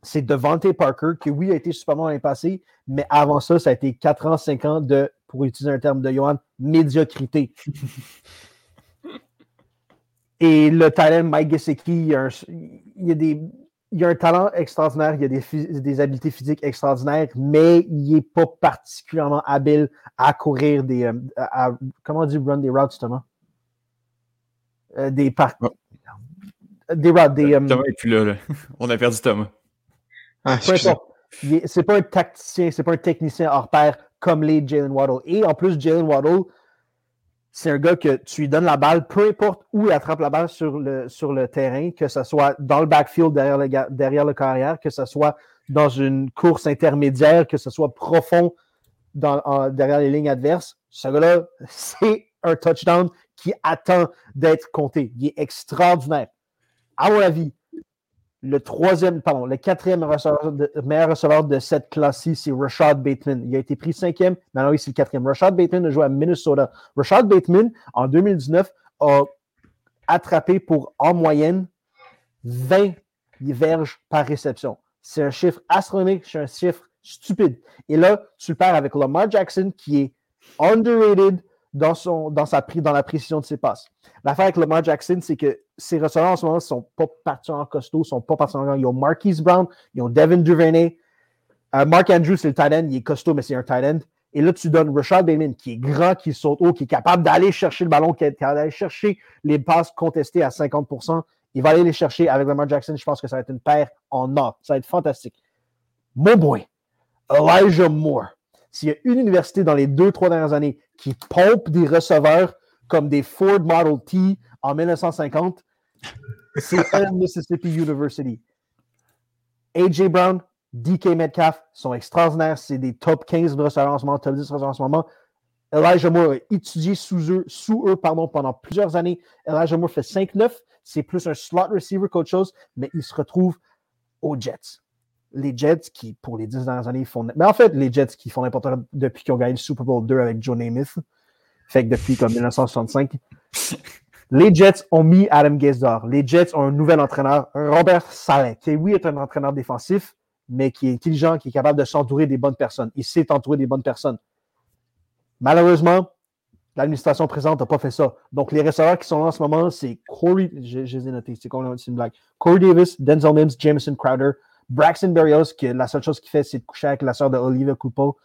c'est Devante Parker, qui oui a été super bon l'année passée, mais avant ça, ça a été 4 ans, 5 ans de, pour utiliser un terme de Johan, médiocrité. Et le talent Mike Gesicki, il y a un, il y a des, il y a un talent extraordinaire, il y a des, habiletés physiques extraordinaires, mais il n'est pas particulièrement habile à courir des. euh, à- à- comment on dit run des routes, justement? Euh, des par- Oh. Des routes, des. euh, Thomas est plus là, là. On a perdu Thomas. Ah, C'est pas un tacticien, c'est pas un technicien hors pair comme les Jalen Waddle. Et en plus, Jalen Waddle, c'est un gars que tu lui donnes la balle, peu importe où il attrape la balle sur le, sur le terrain, que ce soit dans le backfield derrière le, derrière le carrière, que ce soit dans une course intermédiaire, que ce soit profond derrière les lignes adverses. Ce gars-là, c'est un touchdown qui attend d'être compté. Il est extraordinaire. À mon avis, le troisième, pardon, le quatrième meilleur receveur de cette classe-ci, c'est Rashad Bateman. Il a été pris cinquième, maintenant c'est le quatrième. Rashad Bateman a joué à Minnesota. Rashad Bateman, en 2019, a attrapé pour, en moyenne, 20 verges par réception. C'est un chiffre astronomique, c'est un chiffre stupide. Et là, tu le perds avec Lamar Jackson, qui est underrated dans, son, dans, sa, dans la précision de ses passes. L'affaire avec Lamar Jackson, c'est que ses receveurs en ce moment ne sont pas particulièrement costauds, sont pas particulièrement. Ils ont Marquise Brown, ils ont Devin Duvernay. Euh, Mark Andrews, c'est le tight end, il est costaud, mais c'est un tight end. Et là, tu donnes Rashad Bateman, qui est grand, qui saute haut, qui est capable d'aller chercher le ballon, qui est capable d'aller chercher les passes contestées à 50% Il va aller les chercher avec Lamar Jackson. Je pense que ça va être une paire en or. Ça va être fantastique. Mon boy, Elijah Moore. S'il y a une université dans les deux, trois dernières années qui pompe des receveurs comme des Ford Model T en 1950, c'est Mississippi University. AJ Brown, DK Metcalf sont extraordinaires. C'est des top 15 receveurs en ce moment, top 10 receveurs en ce moment. Elijah Moore a étudié sous eux, sous eux pardon, pendant plusieurs années. Elijah Moore fait 5-9. C'est plus un slot receiver qu'autre chose, mais il se retrouve aux Jets. Les Jets qui, pour les 10 dernières années, font. Mais en fait, les Jets qui font n'importe quoi depuis qu'ils ont gagné le Super Bowl 2 avec Joe Namath. Fait que depuis comme 1965. Les Jets ont mis Adam Gase. Les Jets ont un nouvel entraîneur, Robert Saleh, qui, oui, est un entraîneur défensif, mais qui est intelligent, qui est capable de s'entourer des bonnes personnes. Il sait entourer des bonnes personnes. Malheureusement, l'administration présente n'a pas fait ça. Donc, les receveurs qui sont là en ce moment, c'est Corey, je, les ai notés, c'est une. Corey Davis, Denzel Mims, Jameson Crowder, Braxton Berrios, qui la seule chose qu'il fait, c'est de coucher avec la sœur de Olivia Coupeau,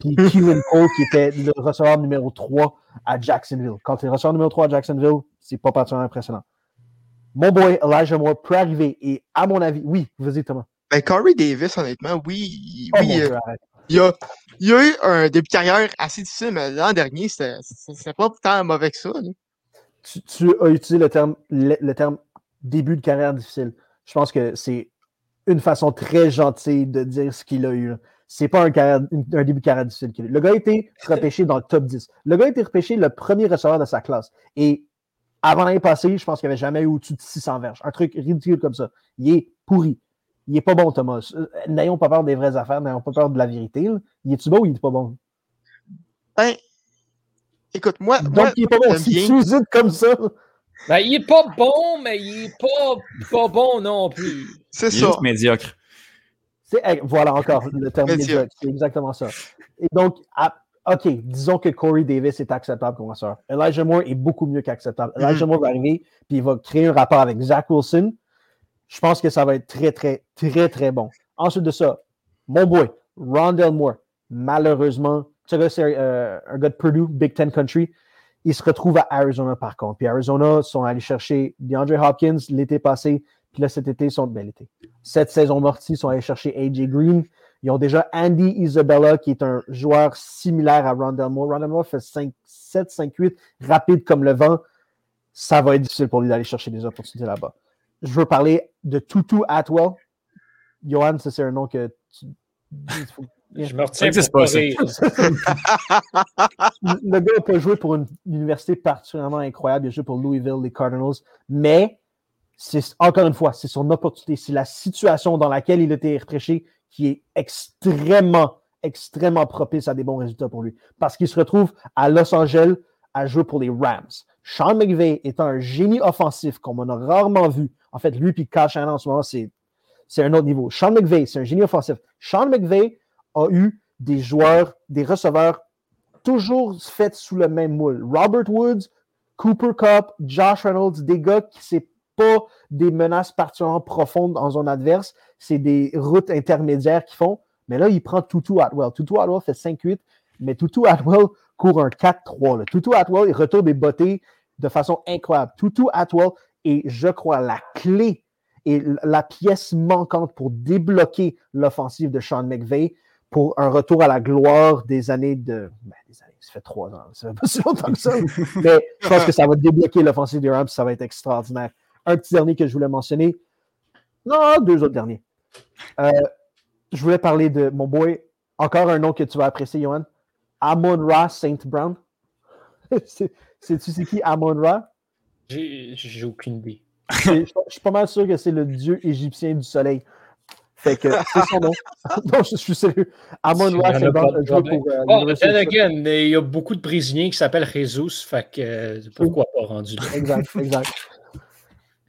puis Kevin Cole, qui était le receveur numéro 3 à Jacksonville. Quand tu es receveur numéro 3 à Jacksonville, c'est pas particulièrement impressionnant. Mon boy Elijah Moore peut arriver, et à mon avis, oui, vas-y Thomas. Ben, Corey Davis, honnêtement, oui, il- Oh, oui, euh, il, a, il a eu un début de carrière assez difficile, mais l'an dernier, c'était pas tant mauvais que ça. tu, tu as utilisé le terme, le, le terme début de carrière difficile. Je pense que c'est une façon très gentille de dire ce qu'il a eu. C'est pas un, carrière- une- un début de carrière difficile qu'il a eu. Le gars a été repêché dans le top 10. Le gars a été repêché le premier receveur de sa classe. Et avant l'année passée, je pense qu'il n'y avait jamais eu au-dessus de 600 verges. Un truc ridicule comme ça. Il est pourri. Il est pas bon, Thomas. Euh, N'ayons pas peur des vraies affaires, n'ayons pas peur de la vérité. là. Il est-tu bon ou il est pas bon? Ben, écoute, moi, Donc, moi, il est pas bon. Si bien. tu hésites comme ça, Ben, il est pas bon, mais il est pas, pas bon non plus. c'est Il est ça. juste médiocre. C'est- eh, voilà encore le terme Médiocre. médiocre. C'est exactement ça. Et donc, à- OK, disons que Corey Davis est acceptable comme receveur. Elijah Moore est beaucoup mieux qu'acceptable. Mhm. Elijah Moore va arriver, puis il va créer un rapport avec Zach Wilson. Je pense que ça va être très, très, très, très bon. Ensuite de ça, mon boy, Rondell Moore, malheureusement, ce gars, c'est euh, un gars de Purdue, Big Ten Country. Il se retrouve à Arizona par contre. Puis Arizona sont allés chercher DeAndre Hopkins l'été passé. Puis là, cet été, ils sont. Ben, l'été. Cette saison mortie, ils sont allés chercher AJ Green. Ils ont déjà Andy Isabella, qui est un joueur similaire à Rondell Moore. Rondell Moore fait 5, 7, 5, 8, rapide comme le vent. Ça va être difficile pour lui d'aller chercher des opportunités là-bas. Je veux parler de Tutu Atwell. Johan, ça, c'est un nom que tu. Je me retiens pour pas, rire. le gars n'a pas joué pour une université particulièrement incroyable. Il a joué pour Louisville, les Cardinals. Mais c'est encore une fois, c'est son opportunité, c'est la situation dans laquelle il a été repêché qui est extrêmement, extrêmement propice à des bons résultats pour lui. Parce qu'il se retrouve à Los Angeles à jouer pour les Rams. Sean McVay est un génie offensif comme on a rarement vu. En fait, lui et Kyle Shannon en ce moment, c'est, c'est un autre niveau. Sean McVay, c'est un génie offensif. Sean McVay a eu des joueurs, des receveurs toujours faits sous le même moule. Robert Woods, Cooper Cup, Josh Reynolds, des gars qui c'est pas des menaces particulièrement profondes en zone adverse, c'est des routes intermédiaires qu'ils font. Mais là, il prend Tutu Atwell. Tutu Atwell fait 5-8, mais Tutu Atwell court un 4-3. Tutu Atwell, retourne des bottées de façon incroyable. Tutu Atwell est, je crois, la clé et la pièce manquante pour débloquer l'offensive de Sean McVay pour un retour à la gloire des années de. Ben, des années, ça fait trois ans, ça fait pas si longtemps que ça. mais je pense que ça va débloquer l'offensive des Rams, ça va être extraordinaire. Un petit dernier que je voulais mentionner. Non, deux autres derniers. Euh, je voulais parler de mon boy, encore un nom que tu vas apprécier, Johan. Amon Ra Saint Brown. Sais-tu c'est qui Amon Ra? J'ai aucune idée. Je suis pas mal sûr que c'est le dieu égyptien du soleil. Fait que c'est son nom. non, je suis sérieux. Amon Ra Saint Brown joue pour. Euh, oh, again, il y a beaucoup de prisonniers qui s'appellent Jesus. Fait que euh, pourquoi pas rendu là? Exact, exact.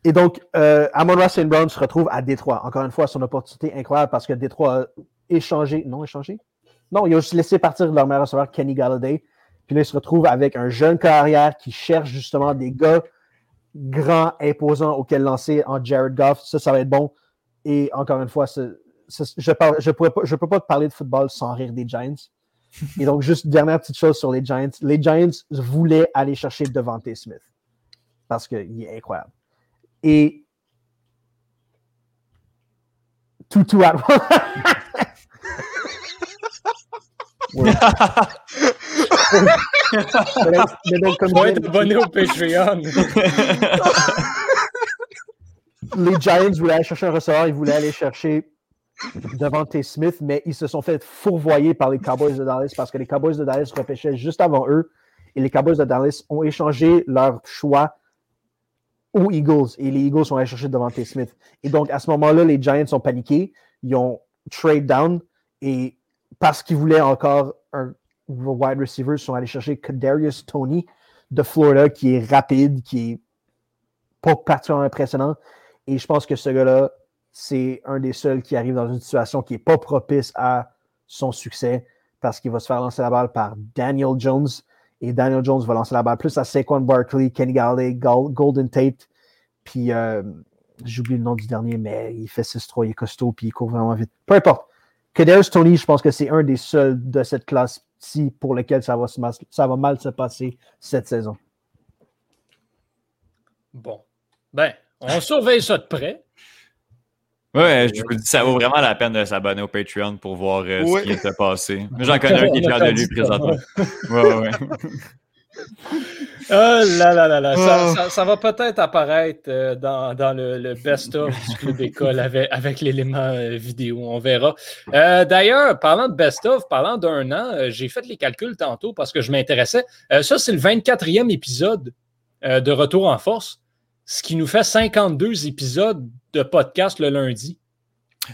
Et donc, euh, Amon Ross St. Brown se retrouve à Détroit. Encore une fois, son opportunité incroyable parce que Détroit a échangé. Non, échangé? Non, il a juste laissé partir leur meilleur receveur, Kenny Galladay. Puis là, il se retrouve avec un jeune carrière qui cherche justement des gars grands, imposants auxquels lancer en Jared Goff. Ça, ça va être bon. Et encore une fois, je ne je peux pas te parler de football sans rire des Giants. Et donc, juste dernière petite chose sur les Giants. Les Giants voulaient aller chercher Devante Smith parce qu'il est incroyable et Tutu Atwell. mais donc, comme être abonné au Patreon. Les Giants voulaient aller chercher un ressort, ils voulaient aller chercher devant T. Smith, mais ils se sont fait fourvoyer par les Cowboys de Dallas parce que les Cowboys de Dallas repêchaient juste avant eux et les Cowboys de Dallas ont échangé leur choix aux Eagles. Et les Eagles sont allés chercher devant T. Smith. Et donc, à ce moment-là, les Giants ont paniqué. Ils ont trade down. Et parce qu'ils voulaient encore un wide receiver, ils sont allés chercher Kadarius Tony de Florida, qui est rapide, qui est pas particulièrement impressionnant. Et je pense que ce gars-là, c'est un des seuls qui arrive dans une situation qui n'est pas propice à son succès parce qu'il va se faire lancer la balle par Daniel Jones, et Daniel Jones va lancer la balle plus à Saquon Barkley, Kenny Galladay, Golden Tate. Puis, euh, j'oublie le nom du dernier, mais il fait 6-3, il est costaud, puis il court vraiment vite. Peu importe. Kadarius Tony, je pense que c'est un des seuls de cette classe-ci pour lequel ça va, ça va mal se passer cette saison. Bon. Ben, on surveille ça de près. Ouais, je vous dis, ça vaut vraiment la peine de s'abonner au Patreon pour voir euh, ce qui s'est passé. J'en connais un qui est fier de lui présentement. Ouais, ouais. oh là là là là, ça, ah. ça, va peut-être apparaître euh, dans, dans, le, best-of du club d'école avec, avec l'élément euh, vidéo, on verra. D'ailleurs, parlant de best-of, parlant d'un an, j'ai fait les calculs tantôt parce que je m'intéressais. ça, c'est le 24e épisode de Retour en force, ce qui nous fait 52 épisodes de podcast le lundi.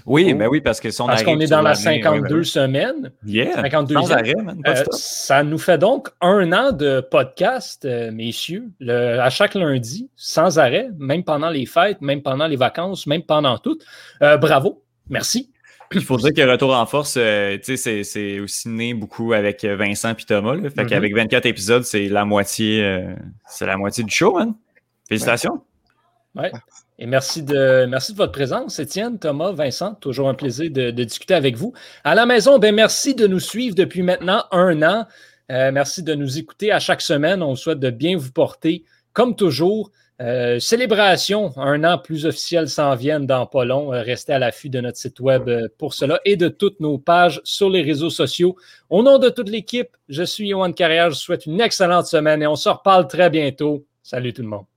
Oui, mais oh. ben oui, parce que son Parce qu'on est dans la 52 semaines. Yeah, 52 sans arrêt, euh, ça nous fait donc un an de podcast, euh, messieurs, à chaque lundi, sans arrêt, même pendant les fêtes, même pendant les vacances, même pendant tout. Euh, bravo, merci. Il faut dire que Retour en Force, c'est aussi né beaucoup avec Vincent et Thomas. Là. Fait mm-hmm. qu'avec 24 épisodes, c'est la moitié c'est la moitié du show, man. Félicitations. Ouais. Et merci de, merci de votre présence, Étienne, Thomas, Vincent. Toujours un plaisir de, discuter avec vous. À la maison, ben merci de nous suivre depuis maintenant un an. Euh, merci de nous écouter à chaque semaine. On souhaite de bien vous porter, comme toujours. Euh, célébration, un an plus officiel s'en viennent dans pas long. Euh, restez à l'affût de notre site web pour cela et de toutes nos pages sur les réseaux sociaux. Au nom de toute l'équipe, je suis Yohan Carrière. Je vous souhaite une excellente semaine et on se reparle très bientôt. Salut tout le monde.